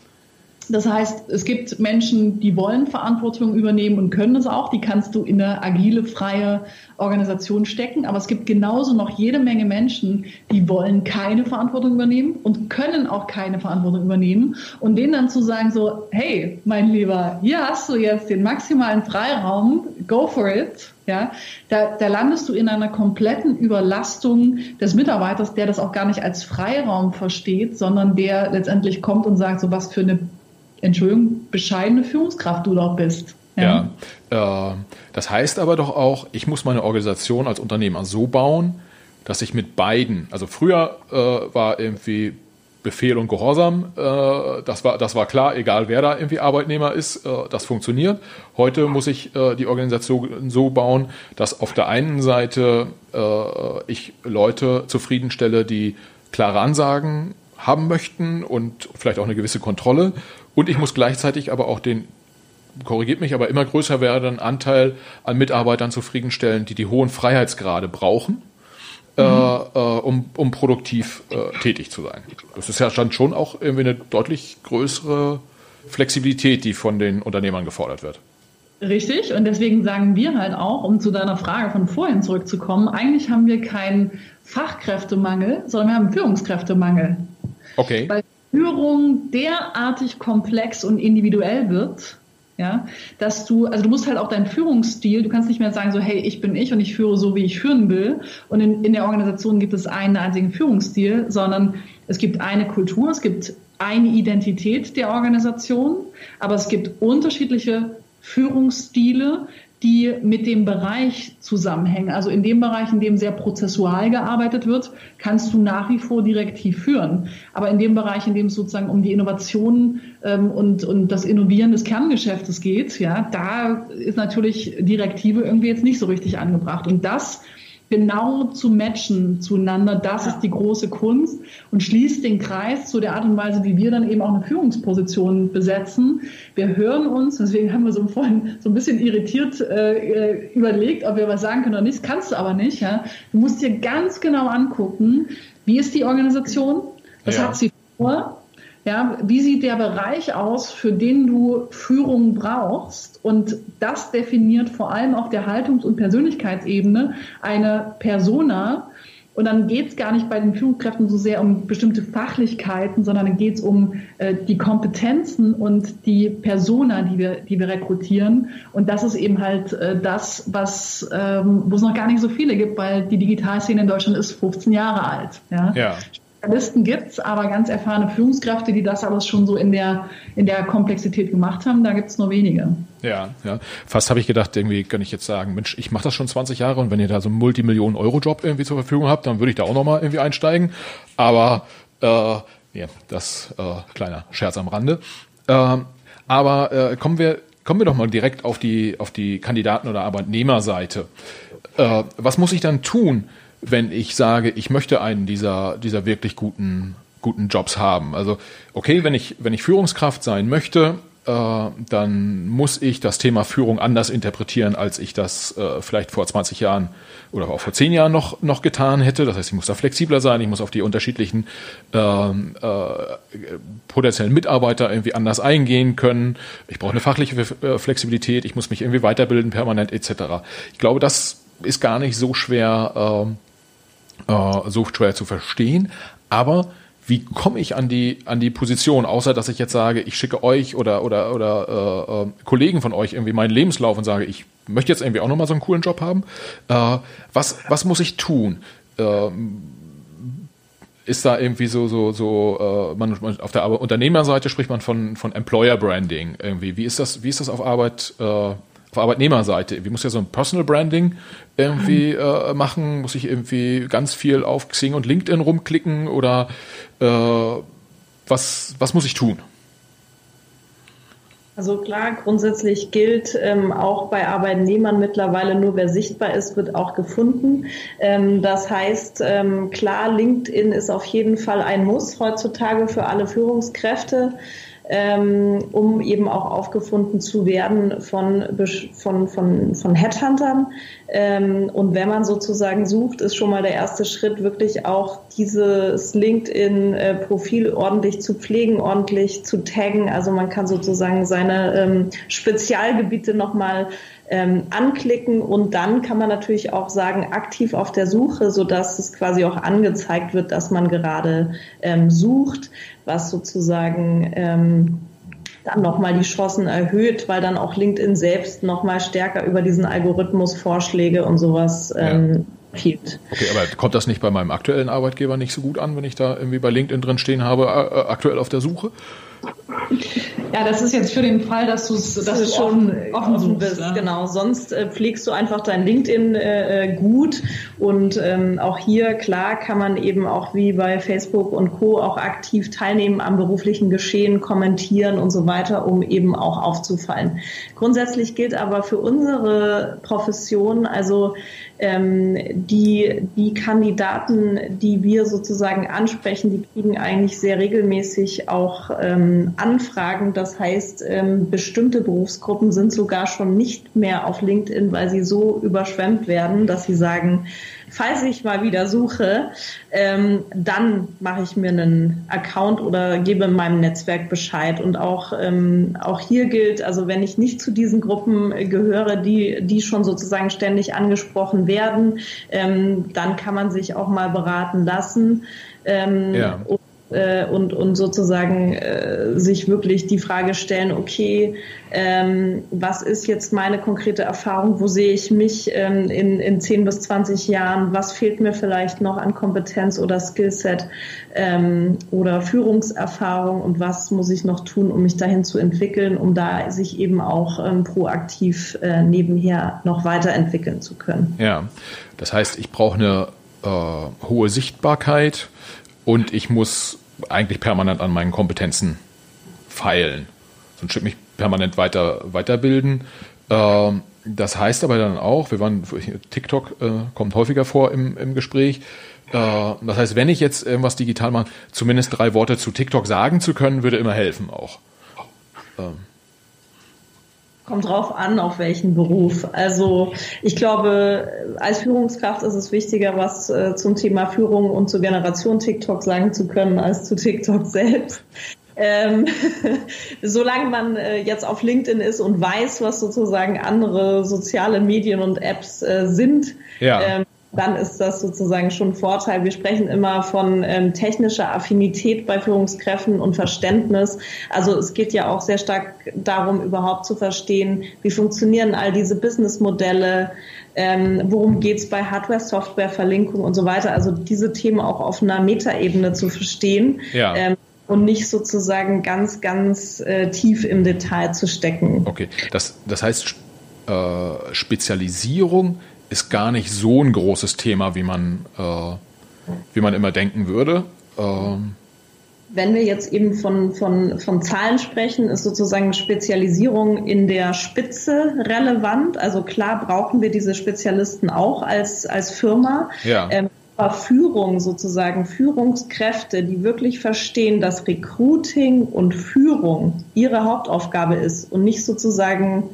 das heißt, es gibt Menschen, die wollen Verantwortung übernehmen und können es auch. Die kannst du in eine agile, freie Organisation stecken. Aber es gibt genauso noch jede Menge Menschen, die wollen keine Verantwortung übernehmen und können auch keine Verantwortung übernehmen. Und denen dann zu sagen so, hey, mein Lieber, hier hast du jetzt den maximalen Freiraum, go for it. Ja, da, da landest du in einer kompletten Überlastung des Mitarbeiters, der das auch gar nicht als Freiraum versteht, sondern der letztendlich kommt und sagt, so was für eine Entschuldigung, bescheidene Führungskraft du doch bist. Ja, ja äh, das heißt aber doch auch, ich muss meine Organisation als Unternehmer so bauen, dass ich mit beiden, also früher äh, war irgendwie Befehl und Gehorsam, äh, das, war, das war klar, egal wer da irgendwie Arbeitnehmer ist, äh, das funktioniert. Heute muss ich äh, die Organisation so bauen, dass auf der einen Seite äh, ich Leute zufriedenstelle, die klare Ansagen haben möchten und vielleicht auch eine gewisse Kontrolle und ich muss gleichzeitig aber auch den, korrigiert mich, aber immer größer werdenden Anteil an Mitarbeitern zufriedenstellen, die die hohen Freiheitsgrade brauchen, mhm. äh, um, um produktiv äh, tätig zu sein. Das ist ja dann schon auch irgendwie eine deutlich größere Flexibilität, die von den Unternehmern gefordert wird. Richtig, und deswegen sagen wir halt auch, um zu deiner Frage von vorhin zurückzukommen, eigentlich haben wir keinen Fachkräftemangel, sondern wir haben einen Führungskräftemangel. Okay. Weil Führung derartig komplex und individuell wird, ja, dass du, also du musst halt auch deinen Führungsstil, du kannst nicht mehr sagen so, hey, ich bin ich und ich führe so, wie ich führen will. Und in, in der Organisation gibt es einen einzigen Führungsstil, sondern es gibt eine Kultur, es gibt eine Identität der Organisation, aber es gibt unterschiedliche Führungsstile, die mit dem Bereich zusammenhängen. Also in dem Bereich, in dem sehr prozessual gearbeitet wird, kannst du nach wie vor direktiv führen. Aber in dem Bereich, in dem es sozusagen um die Innovation ähm, und, und das Innovieren des Kerngeschäftes geht, ja, da ist natürlich Direktive irgendwie jetzt nicht so richtig angebracht. Und das genau zu matchen zueinander, das ist die große Kunst und schließt den Kreis zu der Art und Weise, wie wir dann eben auch eine Führungsposition besetzen. Wir hören uns, deswegen haben wir so vorhin so ein bisschen irritiert äh, überlegt, ob wir was sagen können oder nicht. Das kannst du aber nicht. Ja? Du musst dir ganz genau angucken, wie ist die Organisation, was ja. hat sie vor, ja, wie sieht der Bereich aus, für den du Führung brauchst? Und das definiert vor allem auf der Haltungs- und Persönlichkeitsebene eine Persona. Und dann geht es gar nicht bei den Führungskräften so sehr um bestimmte Fachlichkeiten, sondern dann geht es um äh, die Kompetenzen und die Persona, die wir, die wir rekrutieren. Und das ist eben halt äh, das, was ähm, wo es noch gar nicht so viele gibt, weil die Digitalszene in Deutschland ist 15 Jahre alt. Ja. ja. Spezialisten gibt's, aber ganz erfahrene Führungskräfte, die das alles schon so in der, in der Komplexität gemacht haben, da gibt's nur wenige. Ja, ja. Fast habe ich gedacht, irgendwie kann ich jetzt sagen, Mensch, ich mache das schon 20 Jahre und wenn ihr da so einen Multimillionen-Euro-Job irgendwie zur Verfügung habt, dann würde ich da auch nochmal irgendwie einsteigen. Aber äh, ja, das äh, kleiner Scherz am Rande. Äh, aber äh, kommen wir kommen wir doch mal direkt auf die auf die Kandidaten- oder Arbeitnehmerseite. Äh, was muss ich dann tun? Wenn ich sage, ich möchte einen dieser, dieser wirklich guten, guten Jobs haben. Also, okay, wenn ich, wenn ich Führungskraft sein möchte, äh, dann muss ich das Thema Führung anders interpretieren, als ich das äh, vielleicht vor 20 Jahren oder auch vor 10 Jahren noch, noch getan hätte. Das heißt, ich muss da flexibler sein, ich muss auf die unterschiedlichen äh, äh, potenziellen Mitarbeiter irgendwie anders eingehen können. Ich brauche eine fachliche äh, Flexibilität, ich muss mich irgendwie weiterbilden permanent etc. Ich glaube, das ist gar nicht so schwer äh, so zu verstehen. Aber wie komme ich an die an die Position, außer dass ich jetzt sage, ich schicke euch oder oder oder äh, äh, Kollegen von euch irgendwie meinen Lebenslauf und sage, ich möchte jetzt irgendwie auch nochmal so einen coolen Job haben. Äh, was was muss ich tun? Äh, ist da irgendwie so, so, so, äh, man, man auf der Unternehmerseite spricht man von, von Employer Branding irgendwie. Wie ist das, wie ist das auf Arbeit, äh, auf Arbeitnehmerseite? Wie muss ja so ein Personal Branding irgendwie äh, machen? Muss ich irgendwie ganz viel auf Xing und LinkedIn rumklicken oder äh, was, was muss ich tun? Also klar, grundsätzlich gilt ähm, auch bei Arbeitnehmern mittlerweile nur, wer sichtbar ist, wird auch gefunden. Ähm, das heißt, ähm, klar, LinkedIn ist auf jeden Fall ein Muss heutzutage für alle Führungskräfte ähm, um eben auch aufgefunden zu werden von, von, von, von Headhuntern. Ähm, und wenn man sozusagen sucht, ist schon mal der erste Schritt, wirklich auch dieses LinkedIn-Profil ordentlich zu pflegen, ordentlich zu taggen. Also man kann sozusagen seine ähm, Spezialgebiete nochmal ähm, anklicken und dann kann man natürlich auch sagen, aktiv auf der Suche, so dass es quasi auch angezeigt wird, dass man gerade ähm, sucht was sozusagen ähm, dann nochmal die Chancen erhöht, weil dann auch LinkedIn selbst nochmal stärker über diesen Algorithmus Vorschläge und sowas ähm, empfiehlt. Okay, aber kommt das nicht bei meinem aktuellen Arbeitgeber nicht so gut an, wenn ich da irgendwie bei LinkedIn drin stehen habe, äh, aktuell auf der Suche? Ja, das ist jetzt für den Fall, dass, dass du schon offen, offen, offen bist. Ja. Genau, sonst äh, pflegst du einfach dein LinkedIn äh, äh, gut und ähm, auch hier klar kann man eben auch wie bei Facebook und Co auch aktiv teilnehmen am beruflichen Geschehen, kommentieren und so weiter, um eben auch aufzufallen. Grundsätzlich gilt aber für unsere Profession, also ähm, die, die Kandidaten, die wir sozusagen ansprechen, die kriegen eigentlich sehr regelmäßig auch ähm, Anfragen. Das heißt, ähm, bestimmte Berufsgruppen sind sogar schon nicht mehr auf LinkedIn, weil sie so überschwemmt werden, dass sie sagen, falls ich mal wieder suche, ähm, dann mache ich mir einen Account oder gebe meinem Netzwerk Bescheid. Und auch, ähm, auch hier gilt, also wenn ich nicht zu diesen Gruppen gehöre, die, die schon sozusagen ständig angesprochen werden, dann kann man sich auch mal beraten lassen. Ja äh, und, und sozusagen äh, sich wirklich die Frage stellen, okay, ähm, was ist jetzt meine konkrete Erfahrung, wo sehe ich mich ähm, in, in 10 bis 20 Jahren, was fehlt mir vielleicht noch an Kompetenz oder Skillset ähm, oder Führungserfahrung? Und was muss ich noch tun, um mich dahin zu entwickeln, um da sich eben auch ähm, proaktiv äh, nebenher noch weiterentwickeln zu können. Ja, das heißt, ich brauche eine äh, hohe Sichtbarkeit und ich muss eigentlich permanent an meinen Kompetenzen feilen. Sonst steht mich permanent weiter, weiterbilden. Ähm, das heißt aber dann auch, wir waren, TikTok äh, kommt häufiger vor im, im Gespräch. Äh, das heißt, wenn ich jetzt irgendwas digital mache, zumindest drei Worte zu TikTok sagen zu können, würde immer helfen auch. Ähm. Kommt drauf an, auf welchen Beruf. Also ich glaube, als Führungskraft ist es wichtiger, was äh, zum Thema Führung und zur Generation TikTok sagen zu können, als zu TikTok selbst. Ähm, solange man äh, jetzt auf LinkedIn ist und weiß, was sozusagen andere soziale Medien und Apps äh, sind, ja. ähm, dann ist das sozusagen schon ein Vorteil. Wir sprechen immer von ähm, technischer Affinität bei Führungskräften und Verständnis. Also es geht ja auch sehr stark darum, überhaupt zu verstehen, wie funktionieren all diese Businessmodelle, ähm, worum geht's bei Hardware, Software, Verlinkung und so weiter. Also diese Themen auch auf einer Metaebene zu verstehen. Ja. Ähm, und nicht sozusagen ganz, ganz äh, tief im Detail zu stecken. Okay, das, das heißt, äh, Spezialisierung ist gar nicht so ein großes Thema, wie man, äh, wie man immer denken würde. Ähm wenn wir jetzt eben von, von, von Zahlen sprechen, ist sozusagen Spezialisierung in der Spitze relevant. Also klar brauchen wir diese Spezialisten auch als, als Firma. Ja. Ähm, aber Führung sozusagen, Führungskräfte, die wirklich verstehen, dass Recruiting und Führung ihre Hauptaufgabe ist und nicht sozusagen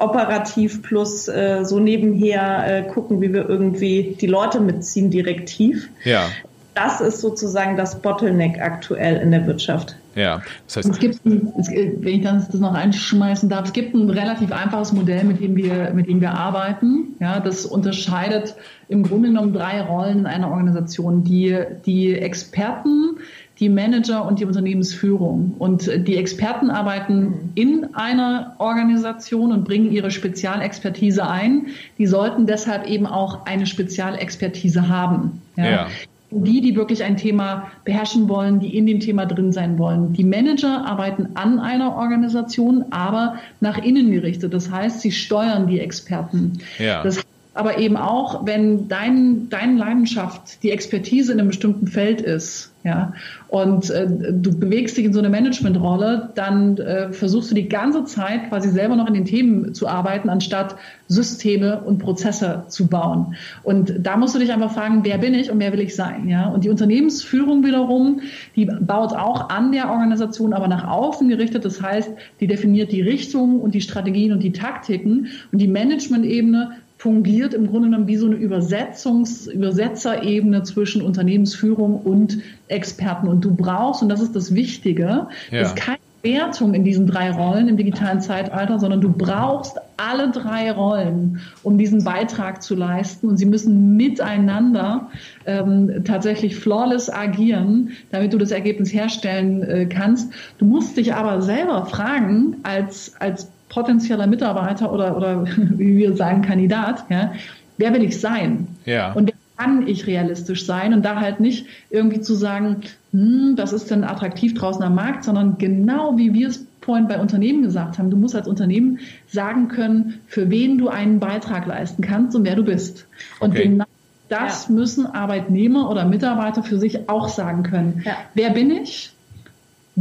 operativ plus äh, so nebenher äh, gucken, wie wir irgendwie die Leute mitziehen, direktiv. Ja. Das ist sozusagen das Bottleneck aktuell in der Wirtschaft. Ja, das heißt. Es gibt, ein, es, wenn ich das, das noch einschmeißen darf, es gibt ein relativ einfaches Modell, mit dem wir, mit dem wir arbeiten. Ja, das unterscheidet im Grunde genommen drei Rollen in einer Organisation. Die, die Experten, die Manager und die Unternehmensführung. Und die Experten arbeiten in einer Organisation und bringen ihre Spezialexpertise ein. Die sollten deshalb eben auch eine Spezialexpertise haben. Ja. ja. die, die wirklich ein Thema beherrschen wollen, die in dem Thema drin sein wollen. Die Manager arbeiten an einer Organisation, aber nach innen gerichtet. Das heißt, sie steuern die Experten. Ja. Das aber eben auch, wenn dein, deine Leidenschaft die Expertise in einem bestimmten Feld ist, ja, und äh, du bewegst dich in so eine Managementrolle, dann äh, versuchst du die ganze Zeit quasi selber noch in den Themen zu arbeiten, anstatt Systeme und Prozesse zu bauen. Und da musst du dich einfach fragen, wer bin ich und wer will ich sein, ja? Und die Unternehmensführung wiederum, die baut auch an der Organisation, aber nach außen gerichtet. Das heißt, die definiert die Richtung und die Strategien und die Taktiken und die Management-Ebene fungiert im Grunde genommen wie so eine Übersetzungs-, Übersetzerebene zwischen Unternehmensführung und Experten. Und du brauchst, und das ist das Wichtige, ja. ist keine Wertung in diesen drei Rollen im digitalen Zeitalter, sondern du brauchst alle drei Rollen, um diesen Beitrag zu leisten. Und sie müssen miteinander ähm, tatsächlich flawless agieren, damit du das Ergebnis herstellen äh, kannst. Du musst dich aber selber fragen, als, als potenzieller Mitarbeiter oder, oder wie wir sagen, Kandidat, ja, wer will ich sein? Ja. Und wer kann ich realistisch sein? Und da halt nicht irgendwie zu sagen, hm, das ist denn attraktiv draußen am Markt, sondern genau wie wir es vorhin bei Unternehmen gesagt haben, du musst als Unternehmen sagen können, für wen du einen Beitrag leisten kannst und wer du bist. Und okay. genau das ja. müssen Arbeitnehmer oder Mitarbeiter für sich auch sagen können. Ja. Wer bin ich?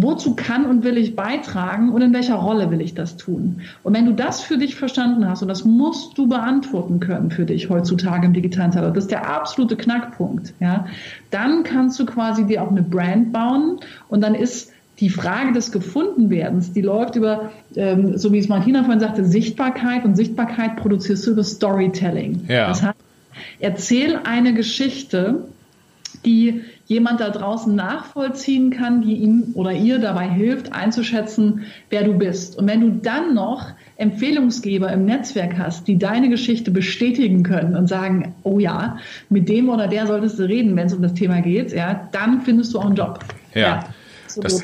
Wozu kann und will ich beitragen und in welcher Rolle will ich das tun? Und wenn du das für dich verstanden hast, und das musst du beantworten können für dich heutzutage im digitalen Zeitalter, das ist der absolute Knackpunkt, ja, dann kannst du quasi dir auch eine Brand bauen und dann ist die Frage des Gefundenwerdens, die läuft über, ähm, so wie es Martina vorhin sagte, Sichtbarkeit und Sichtbarkeit produzierst du über Storytelling. Ja. Das heißt, erzähl eine Geschichte, die jemand da draußen nachvollziehen kann, die ihm oder ihr dabei hilft, einzuschätzen, wer du bist. Und wenn du dann noch Empfehlungsgeber im Netzwerk hast, die deine Geschichte bestätigen können und sagen, oh ja, mit dem oder der solltest du reden, wenn es um das Thema geht, ja, dann findest du auch einen Job. Ja. ja so das,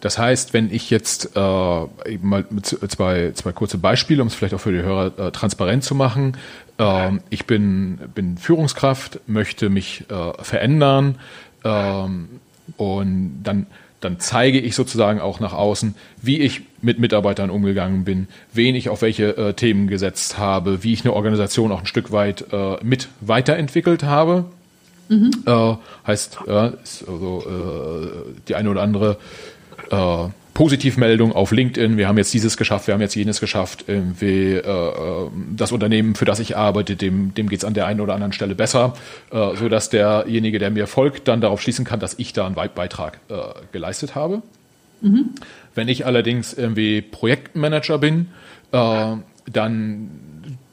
das heißt, wenn ich jetzt äh, mal zwei, zwei kurze Beispiele, um es vielleicht auch für die Hörer äh, transparent zu machen. Äh, ich bin, bin Führungskraft, möchte mich äh, verändern, ähm, und dann, dann zeige ich sozusagen auch nach außen, wie ich mit Mitarbeitern umgegangen bin, wen ich auf welche äh, Themen gesetzt habe, wie ich eine Organisation auch ein Stück weit äh, mit weiterentwickelt habe. Mhm. Äh, heißt, also, äh, die eine oder andere äh, Positivmeldung auf LinkedIn, wir haben jetzt dieses geschafft, wir haben jetzt jenes geschafft, irgendwie, äh, äh, das Unternehmen, für das ich arbeite, dem, dem geht es an der einen oder anderen Stelle besser, äh, sodass derjenige, der mir folgt, dann darauf schließen kann, dass ich da einen Beitrag äh, geleistet habe. Mhm. Wenn ich allerdings irgendwie Projektmanager bin, äh, dann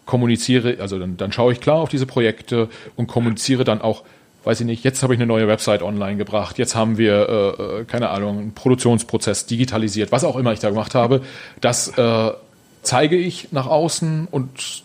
kommuniziere, also dann, dann schaue ich klar auf diese Projekte und kommuniziere dann auch weiß ich nicht, jetzt habe ich eine neue Website online gebracht, jetzt haben wir, äh, äh, keine Ahnung, einen Produktionsprozess digitalisiert, was auch immer ich da gemacht habe, das äh, zeige ich nach außen und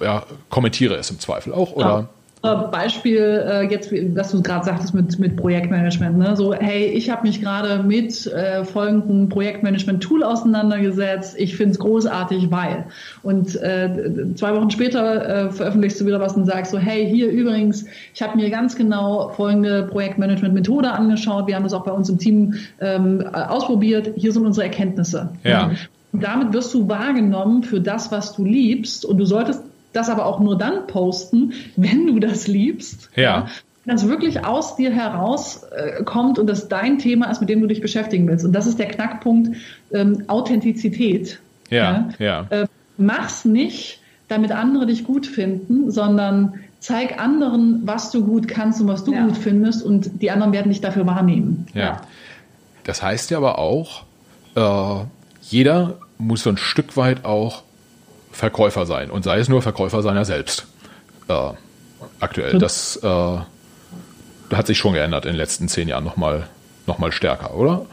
ja, kommentiere es im Zweifel auch, oder? Beispiel äh, jetzt, was du gerade sagtest mit, mit Projektmanagement. Ne? So, hey, ich habe mich gerade mit äh, folgendem Projektmanagement-Tool auseinandergesetzt. Ich finde es großartig, weil. Und äh, zwei Wochen später äh, veröffentlichst du wieder was und sagst so, hey, hier übrigens, ich habe mir ganz genau folgende Projektmanagement-Methode angeschaut. Wir haben das auch bei uns im Team ähm, ausprobiert. Hier sind unsere Erkenntnisse. Ja. Und damit wirst du wahrgenommen für das, was du liebst. Und du solltest das aber auch nur dann posten, wenn du das liebst. Ja. ja das wirklich aus dir heraus äh, kommt und das dein Thema ist, mit dem du dich beschäftigen willst. Und das ist der Knackpunkt ähm, Authentizität. Ja, ja. ja. Äh, mach's nicht, damit andere dich gut finden, sondern zeig anderen, was du gut kannst und was du ja. gut findest und die anderen werden dich dafür wahrnehmen. Ja. ja. Das heißt ja aber auch, äh, jeder muss so ein Stück weit auch Verkäufer sein und sei es nur Verkäufer seiner selbst. Äh, aktuell. Das äh, hat sich schon geändert in den letzten zehn Jahren nochmal noch mal stärker, oder?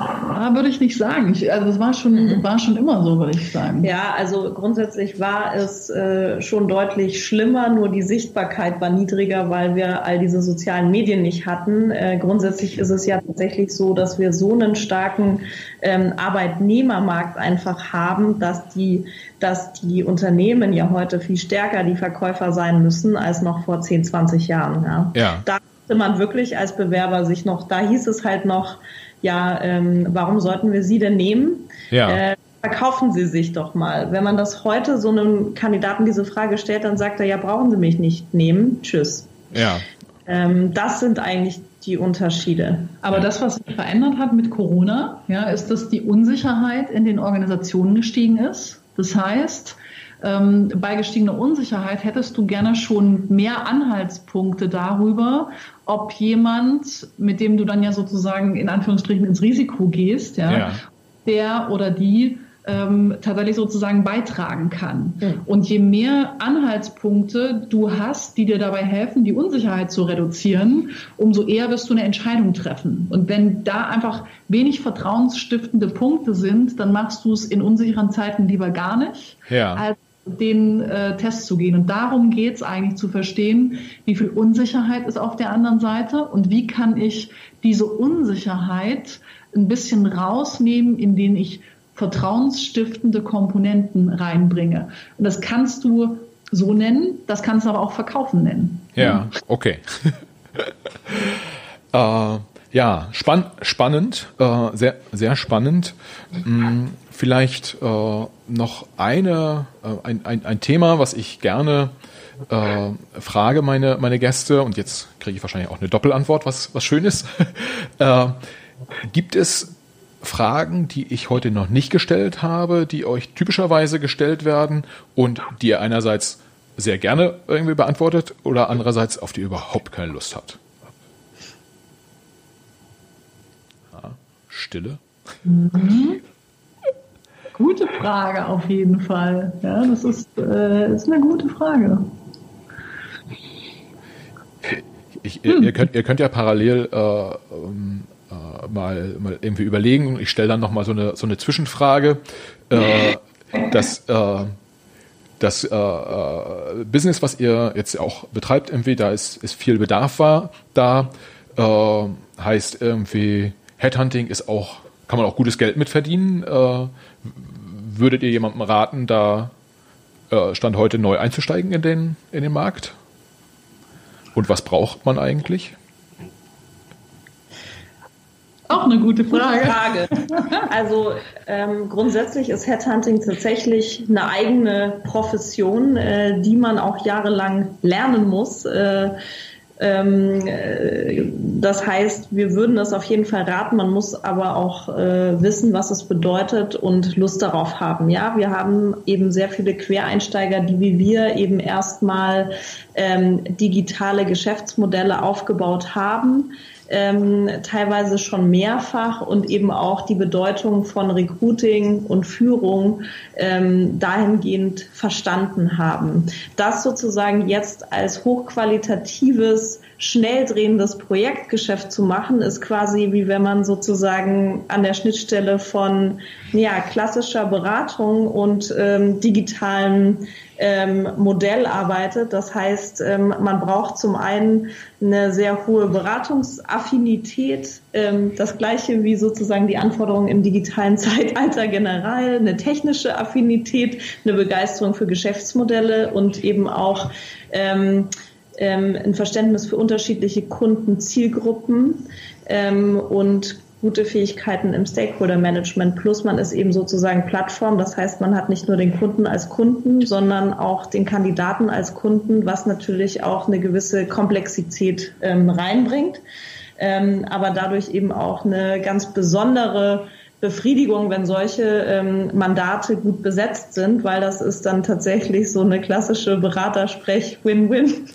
Ah, würde ich nicht sagen. Ich, also es war schon, mhm. war schon immer so, würde ich sagen. Ja, also grundsätzlich war es äh, schon deutlich schlimmer, nur die Sichtbarkeit war niedriger, weil wir all diese sozialen Medien nicht hatten. Äh, grundsätzlich ist es ja tatsächlich so, dass wir so einen starken ähm, Arbeitnehmermarkt einfach haben, dass die, dass die Unternehmen ja heute viel stärker die Verkäufer sein müssen als noch vor 10, 20 Jahren. Ja. ja. Da musste man wirklich als Bewerber sich noch, da hieß es halt noch, ja, ähm, warum sollten wir Sie denn nehmen? Ja. Äh, verkaufen Sie sich doch mal. Wenn man das heute so einem Kandidaten diese Frage stellt, dann sagt er, ja, brauchen Sie mich nicht nehmen. Tschüss. Ja. Ähm, das sind eigentlich die Unterschiede. Aber das, was sich verändert hat mit Corona, ja, ist, dass die Unsicherheit in den Organisationen gestiegen ist. Das heißt, ähm, bei gestiegener Unsicherheit hättest du gerne schon mehr Anhaltspunkte darüber, ob jemand, mit dem du dann ja sozusagen in Anführungsstrichen ins Risiko gehst, ja, ja. der oder die ähm, tatsächlich sozusagen beitragen kann. Mhm. Und je mehr Anhaltspunkte du hast, die dir dabei helfen, die Unsicherheit zu reduzieren, umso eher wirst du eine Entscheidung treffen. Und wenn da einfach wenig vertrauensstiftende Punkte sind, dann machst du es in unsicheren Zeiten lieber gar nicht, ja. als den äh, Test zu gehen. Und darum geht es eigentlich zu verstehen, wie viel Unsicherheit ist auf der anderen Seite und wie kann ich diese Unsicherheit ein bisschen rausnehmen, indem ich vertrauensstiftende Komponenten reinbringe. Und das kannst du so nennen, das kannst du aber auch verkaufen nennen. Ja, okay. äh, ja, spann spannend, äh, sehr, sehr spannend. Hm, vielleicht äh, noch eine, äh, ein, ein, ein Thema, was ich gerne äh, frage meine, meine Gäste, und jetzt kriege ich wahrscheinlich auch eine Doppelantwort, was, was schön ist. äh, gibt es Fragen, die ich heute noch nicht gestellt habe, die euch typischerweise gestellt werden und die ihr einerseits sehr gerne irgendwie beantwortet oder andererseits auf die ihr überhaupt keine Lust habt? Stille. Mhm. Gute Frage auf jeden Fall. Ja, das ist, äh, ist eine gute Frage. Ich, hm. ihr, könnt, ihr könnt ja parallel äh, ähm, äh, mal, mal irgendwie überlegen. Ich stelle dann nochmal so eine, so eine Zwischenfrage. Äh, das äh, das äh, äh, Business, was ihr jetzt auch betreibt, irgendwie, da ist, ist viel Bedarf war da. Heißt irgendwie, Headhunting ist auch, kann man auch gutes Geld mit verdienen. Würdet ihr jemandem raten, da äh, Stand heute neu einzusteigen in den, in den Markt? Und was braucht man eigentlich? Auch eine gute Frage. Frage. Also ähm, grundsätzlich ist Headhunting tatsächlich eine eigene Profession, äh, die man auch jahrelang lernen muss. Äh, das heißt, wir würden das auf jeden Fall raten. Man muss aber auch äh, wissen, was es bedeutet und Lust darauf haben. Ja, wir haben eben sehr viele Quereinsteiger, die wie wir eben erstmal ähm, digitale Geschäftsmodelle aufgebaut haben ähm, teilweise schon mehrfach und eben auch die Bedeutung von Recruiting und Führung ähm, dahingehend verstanden haben. Das sozusagen jetzt als hochqualitatives schnell drehendes Projektgeschäft zu machen, ist quasi wie wenn man sozusagen an der Schnittstelle von ja, klassischer Beratung und ähm, digitalen ähm, Modell arbeitet. Das heißt, ähm, man braucht zum einen eine sehr hohe Beratungsaffinität, ähm, das gleiche wie sozusagen die Anforderungen im digitalen Zeitalter generell, eine technische Affinität, eine Begeisterung für Geschäftsmodelle und eben auch ähm, ähm, ein Verständnis für unterschiedliche Kundenzielgruppen ähm, und gute Fähigkeiten im Stakeholder Management. Plus man ist eben sozusagen Plattform. Das heißt, man hat nicht nur den Kunden als Kunden, sondern auch den Kandidaten als Kunden, was natürlich auch eine gewisse Komplexität ähm, reinbringt. Ähm, aber dadurch eben auch eine ganz besondere Befriedigung, wenn solche ähm, Mandate gut besetzt sind, weil das ist dann tatsächlich so eine klassische Beratersprech-Win-Win.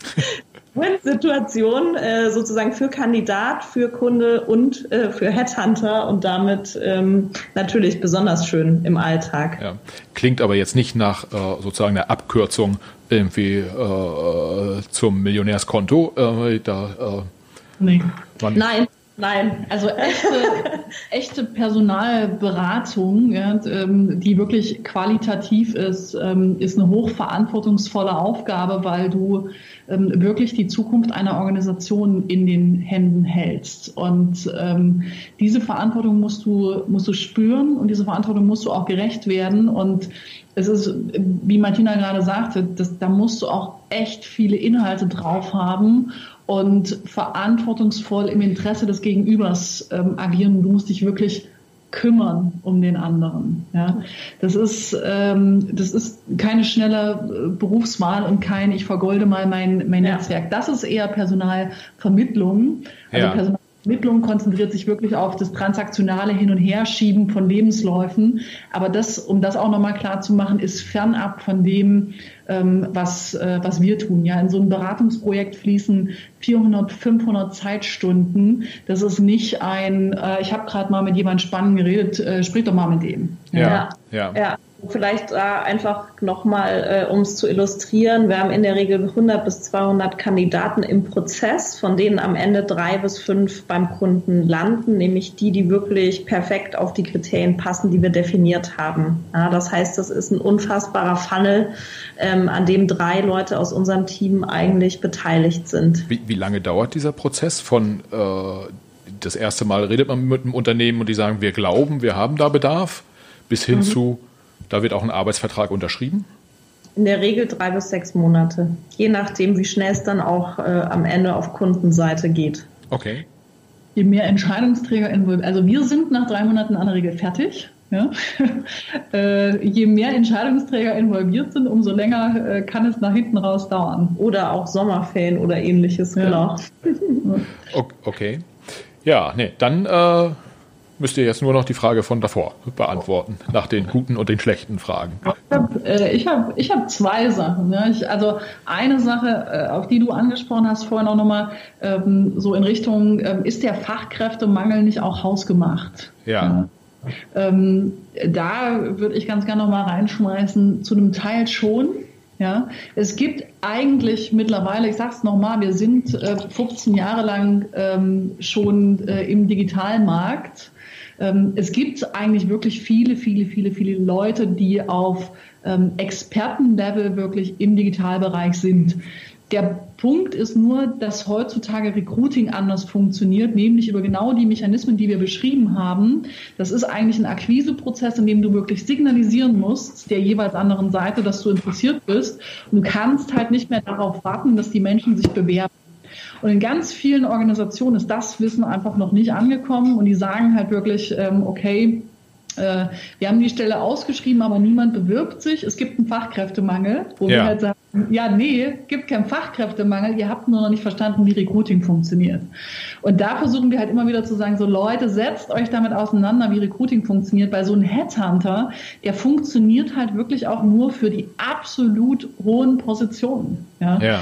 Win-Situation äh, sozusagen für Kandidat, für Kunde und äh, für Headhunter und damit ähm, natürlich besonders schön im Alltag. Ja. Klingt aber jetzt nicht nach äh, sozusagen der Abkürzung irgendwie äh, zum Millionärskonto. Äh, da, äh, nee. Nein, Nein, also echte, echte Personalberatung, ja, ähm, die wirklich qualitativ ist, ähm, ist eine hochverantwortungsvolle Aufgabe, weil du ähm, wirklich die Zukunft einer Organisation in den Händen hältst. Und ähm, diese Verantwortung musst du, musst du spüren und diese Verantwortung musst du auch gerecht werden. Und es ist, wie Martina gerade sagte, das, da musst du auch echt viele Inhalte drauf haben und verantwortungsvoll im Interesse des Gegenübers ähm, agieren. Du musst dich wirklich kümmern um den anderen. Ja, das ist ähm, das ist keine schnelle äh, Berufswahl und kein ich vergolde mal mein mein ja. Netzwerk. Das ist eher Personalvermittlung. Also ja. Vermittlung konzentriert sich wirklich auf das transaktionale Hin- und Herschieben von Lebensläufen. Aber das, um das auch nochmal klar zu machen, ist fernab von dem, ähm, was, äh, was wir tun. Ja, in so ein Beratungsprojekt fließen 400, 500 Zeitstunden. Das ist nicht ein, äh, ich habe gerade mal mit jemandem spannend geredet, äh, sprich doch mal mit dem. Ja, ja. ja. ja. Vielleicht äh, einfach nochmal, äh, um es zu illustrieren, wir haben in der Regel 100 bis 200 Kandidaten im Prozess, von denen am Ende drei bis fünf beim Kunden landen, nämlich die, die wirklich perfekt auf die Kriterien passen, die wir definiert haben. Ja, das heißt, das ist ein unfassbarer Funnel, ähm, an dem drei Leute aus unserem Team eigentlich beteiligt sind. Wie, wie lange dauert dieser Prozess von äh, das erste Mal redet man mit einem Unternehmen und die sagen, wir glauben, wir haben da Bedarf, bis hin mhm. zu da wird auch ein Arbeitsvertrag unterschrieben? In der Regel drei bis sechs Monate, je nachdem, wie schnell es dann auch äh, am Ende auf Kundenseite geht. Okay. Je mehr Entscheidungsträger involviert, also wir sind nach drei Monaten an der Regel fertig. Ja? äh, je mehr Entscheidungsträger involviert sind, umso länger äh, kann es nach hinten raus dauern. Oder auch Sommerferien oder ähnliches, ja. genau. okay. Ja, nee, dann äh, müsst ihr jetzt nur noch die Frage von davor beantworten, nach den guten und den schlechten Fragen. Ich habe äh, ich hab, ich hab zwei Sachen. Ja. Ich, also eine Sache, äh, auf die du angesprochen hast vorhin auch nochmal, ähm, so in Richtung, ähm, ist der Fachkräftemangel nicht auch hausgemacht? Ja. ja. Ähm, da würde ich ganz gerne nochmal reinschmeißen, zu einem Teil schon. Ja, es gibt eigentlich mittlerweile, ich sag's nochmal, wir sind äh, 15 Jahre lang ähm, schon äh, im digitalen Markt ähm, es gibt eigentlich wirklich viele, viele, viele, viele Leute, die auf ähm, Expertenlevel wirklich im Digitalbereich sind. Der Punkt ist nur, dass heutzutage Recruiting anders funktioniert, nämlich über genau die Mechanismen, die wir beschrieben haben. Das ist eigentlich ein Akquiseprozess, in dem du wirklich signalisieren musst, der jeweils anderen Seite, dass du interessiert bist. Und du kannst halt nicht mehr darauf warten, dass die Menschen sich bewerben. Und in ganz vielen Organisationen ist das Wissen einfach noch nicht angekommen und die sagen halt wirklich, ähm, okay, äh, wir haben die Stelle ausgeschrieben, aber niemand bewirbt sich. Es gibt einen Fachkräftemangel, wo ja. wir halt sagen, ja, nee, gibt keinen Fachkräftemangel, ihr habt nur noch nicht verstanden, wie Recruiting funktioniert. Und da versuchen wir halt immer wieder zu sagen, so Leute, setzt euch damit auseinander, wie Recruiting funktioniert, weil so ein Headhunter, der funktioniert halt wirklich auch nur für die absolut hohen Positionen. Ja. ja.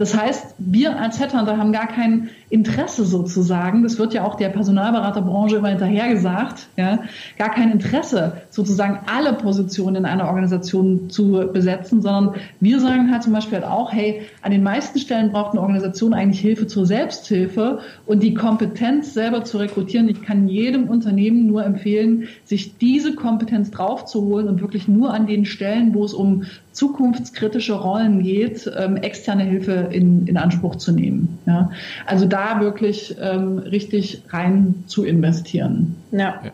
Das heißt, wir als Headhunter haben gar kein Interesse sozusagen, das wird ja auch der Personalberaterbranche immer hinterher gesagt, ja, gar kein Interesse sozusagen alle Positionen in einer Organisation zu besetzen, sondern wir sagen halt zum Beispiel halt auch, hey, an den meisten Stellen braucht eine Organisation eigentlich Hilfe zur Selbsthilfe und die Kompetenz selber zu rekrutieren. Ich kann jedem Unternehmen nur empfehlen, sich diese Kompetenz draufzuholen und wirklich nur an den Stellen, wo es um zukunftskritische Rollen geht, ähm, externe Hilfe in, in Anspruch zu nehmen. Ja? Also da wirklich ähm, richtig rein zu investieren. Ja. ja.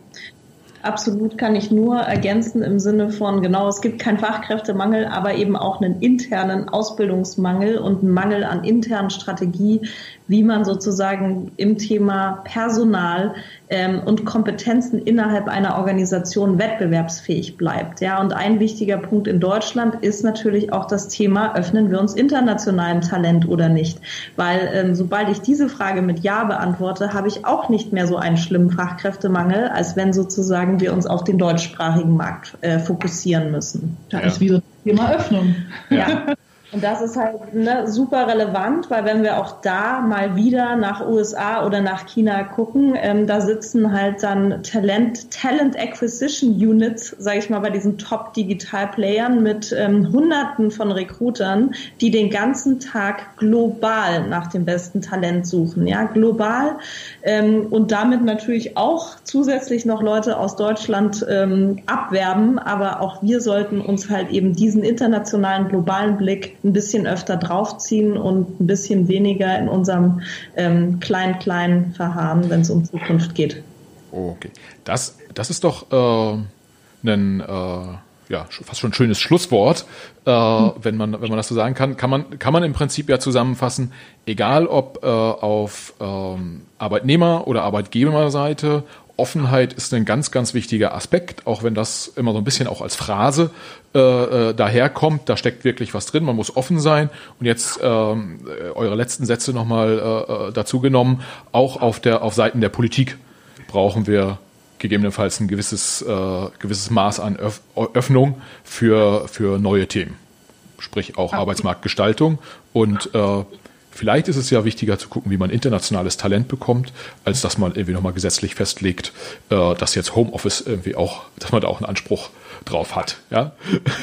Absolut kann ich nur ergänzen im Sinne von, genau, es gibt keinen Fachkräftemangel, aber eben auch einen internen Ausbildungsmangel und einen Mangel an internen Strategie, wie man sozusagen im Thema Personal ähm, und Kompetenzen innerhalb einer Organisation wettbewerbsfähig bleibt. Ja, und ein wichtiger Punkt in Deutschland ist natürlich auch das Thema, öffnen wir uns internationalem Talent oder nicht? Weil ähm, sobald ich diese Frage mit Ja beantworte, habe ich auch nicht mehr so einen schlimmen Fachkräftemangel, als wenn sozusagen wir uns auf den deutschsprachigen Markt äh, fokussieren müssen. Da ja. ist wieder Thema Öffnung. Ja. Und das ist halt ne, super relevant, weil wenn wir auch da mal wieder nach USA oder nach China gucken, ähm, da sitzen halt dann Talent, Talent Acquisition Units, sage ich mal, bei diesen Top-Digital-Playern mit ähm, Hunderten von Recruitern, die den ganzen Tag global nach dem besten Talent suchen, ja, global. Ähm, und damit natürlich auch zusätzlich noch Leute aus Deutschland ähm, abwerben, aber auch wir sollten uns halt eben diesen internationalen globalen Blick ein bisschen öfter draufziehen und ein bisschen weniger in unserem ähm, klein-klein verharren, wenn es um Zukunft geht. Okay. Das, das ist doch äh, ein, äh, ja, fast schon ein schönes Schlusswort, äh, hm. wenn man, wenn man das so sagen kann, kann man, kann man im Prinzip ja zusammenfassen, egal ob äh, auf ähm, Arbeitnehmer- oder Arbeitgeberseite, Offenheit ist ein ganz, ganz wichtiger Aspekt, auch wenn das immer so ein bisschen auch als Phrase äh, äh, daherkommt. Da steckt wirklich was drin, man muss offen sein. Und jetzt ähm, eure letzten Sätze nochmal äh, äh, dazu genommen, auch auf der auf Seiten der Politik brauchen wir gegebenenfalls ein gewisses, äh, gewisses Maß an Öff Öffnung für, für neue Themen. Sprich auch Arbeitsmarktgestaltung. Und äh, vielleicht ist es ja wichtiger zu gucken, wie man internationales Talent bekommt, als dass man irgendwie nochmal gesetzlich festlegt, äh, dass jetzt Homeoffice irgendwie auch, dass man da auch einen Anspruch drauf hat. Ja?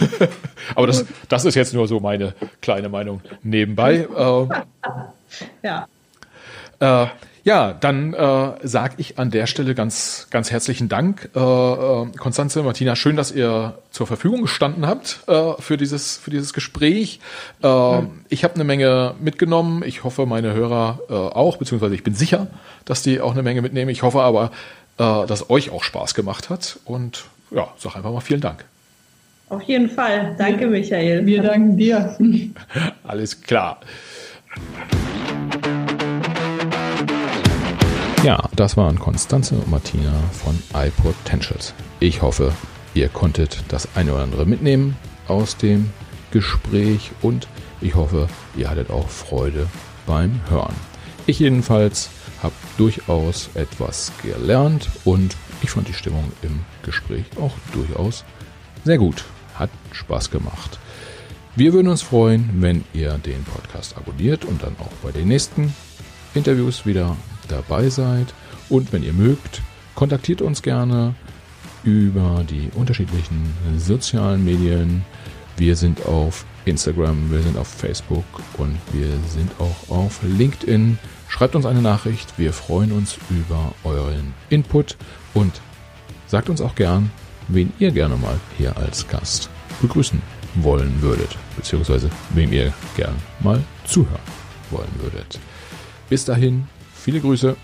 Aber das, das ist jetzt nur so meine kleine Meinung nebenbei. Äh, ja. Äh, ja, dann äh, sage ich an der Stelle ganz, ganz herzlichen Dank, äh, äh, Konstanze, Martina. Schön, dass ihr zur Verfügung gestanden habt äh, für dieses für dieses Gespräch. Äh, ja. Ich habe eine Menge mitgenommen. Ich hoffe, meine Hörer äh, auch, beziehungsweise ich bin sicher, dass die auch eine Menge mitnehmen. Ich hoffe aber, äh, dass euch auch Spaß gemacht hat. Und ja, sag einfach mal vielen Dank. Auf jeden Fall. Danke, Michael. Wir danken dir. Alles klar. Ja, das waren Konstanze und Martina von iPotentials. Ich hoffe, ihr konntet das eine oder andere mitnehmen aus dem Gespräch und ich hoffe, ihr hattet auch Freude beim Hören. Ich jedenfalls habe durchaus etwas gelernt und ich fand die Stimmung im Gespräch auch durchaus sehr gut. Hat Spaß gemacht. Wir würden uns freuen, wenn ihr den Podcast abonniert und dann auch bei den nächsten Interviews wieder dabei seid. Und wenn ihr mögt, kontaktiert uns gerne über die unterschiedlichen sozialen Medien. Wir sind auf Instagram, wir sind auf Facebook und wir sind auch auf LinkedIn. Schreibt uns eine Nachricht, wir freuen uns über euren Input und sagt uns auch gern, wen ihr gerne mal hier als Gast begrüßen wollen würdet, beziehungsweise wem ihr gern mal zuhören wollen würdet. Bis dahin, Viele Grüße.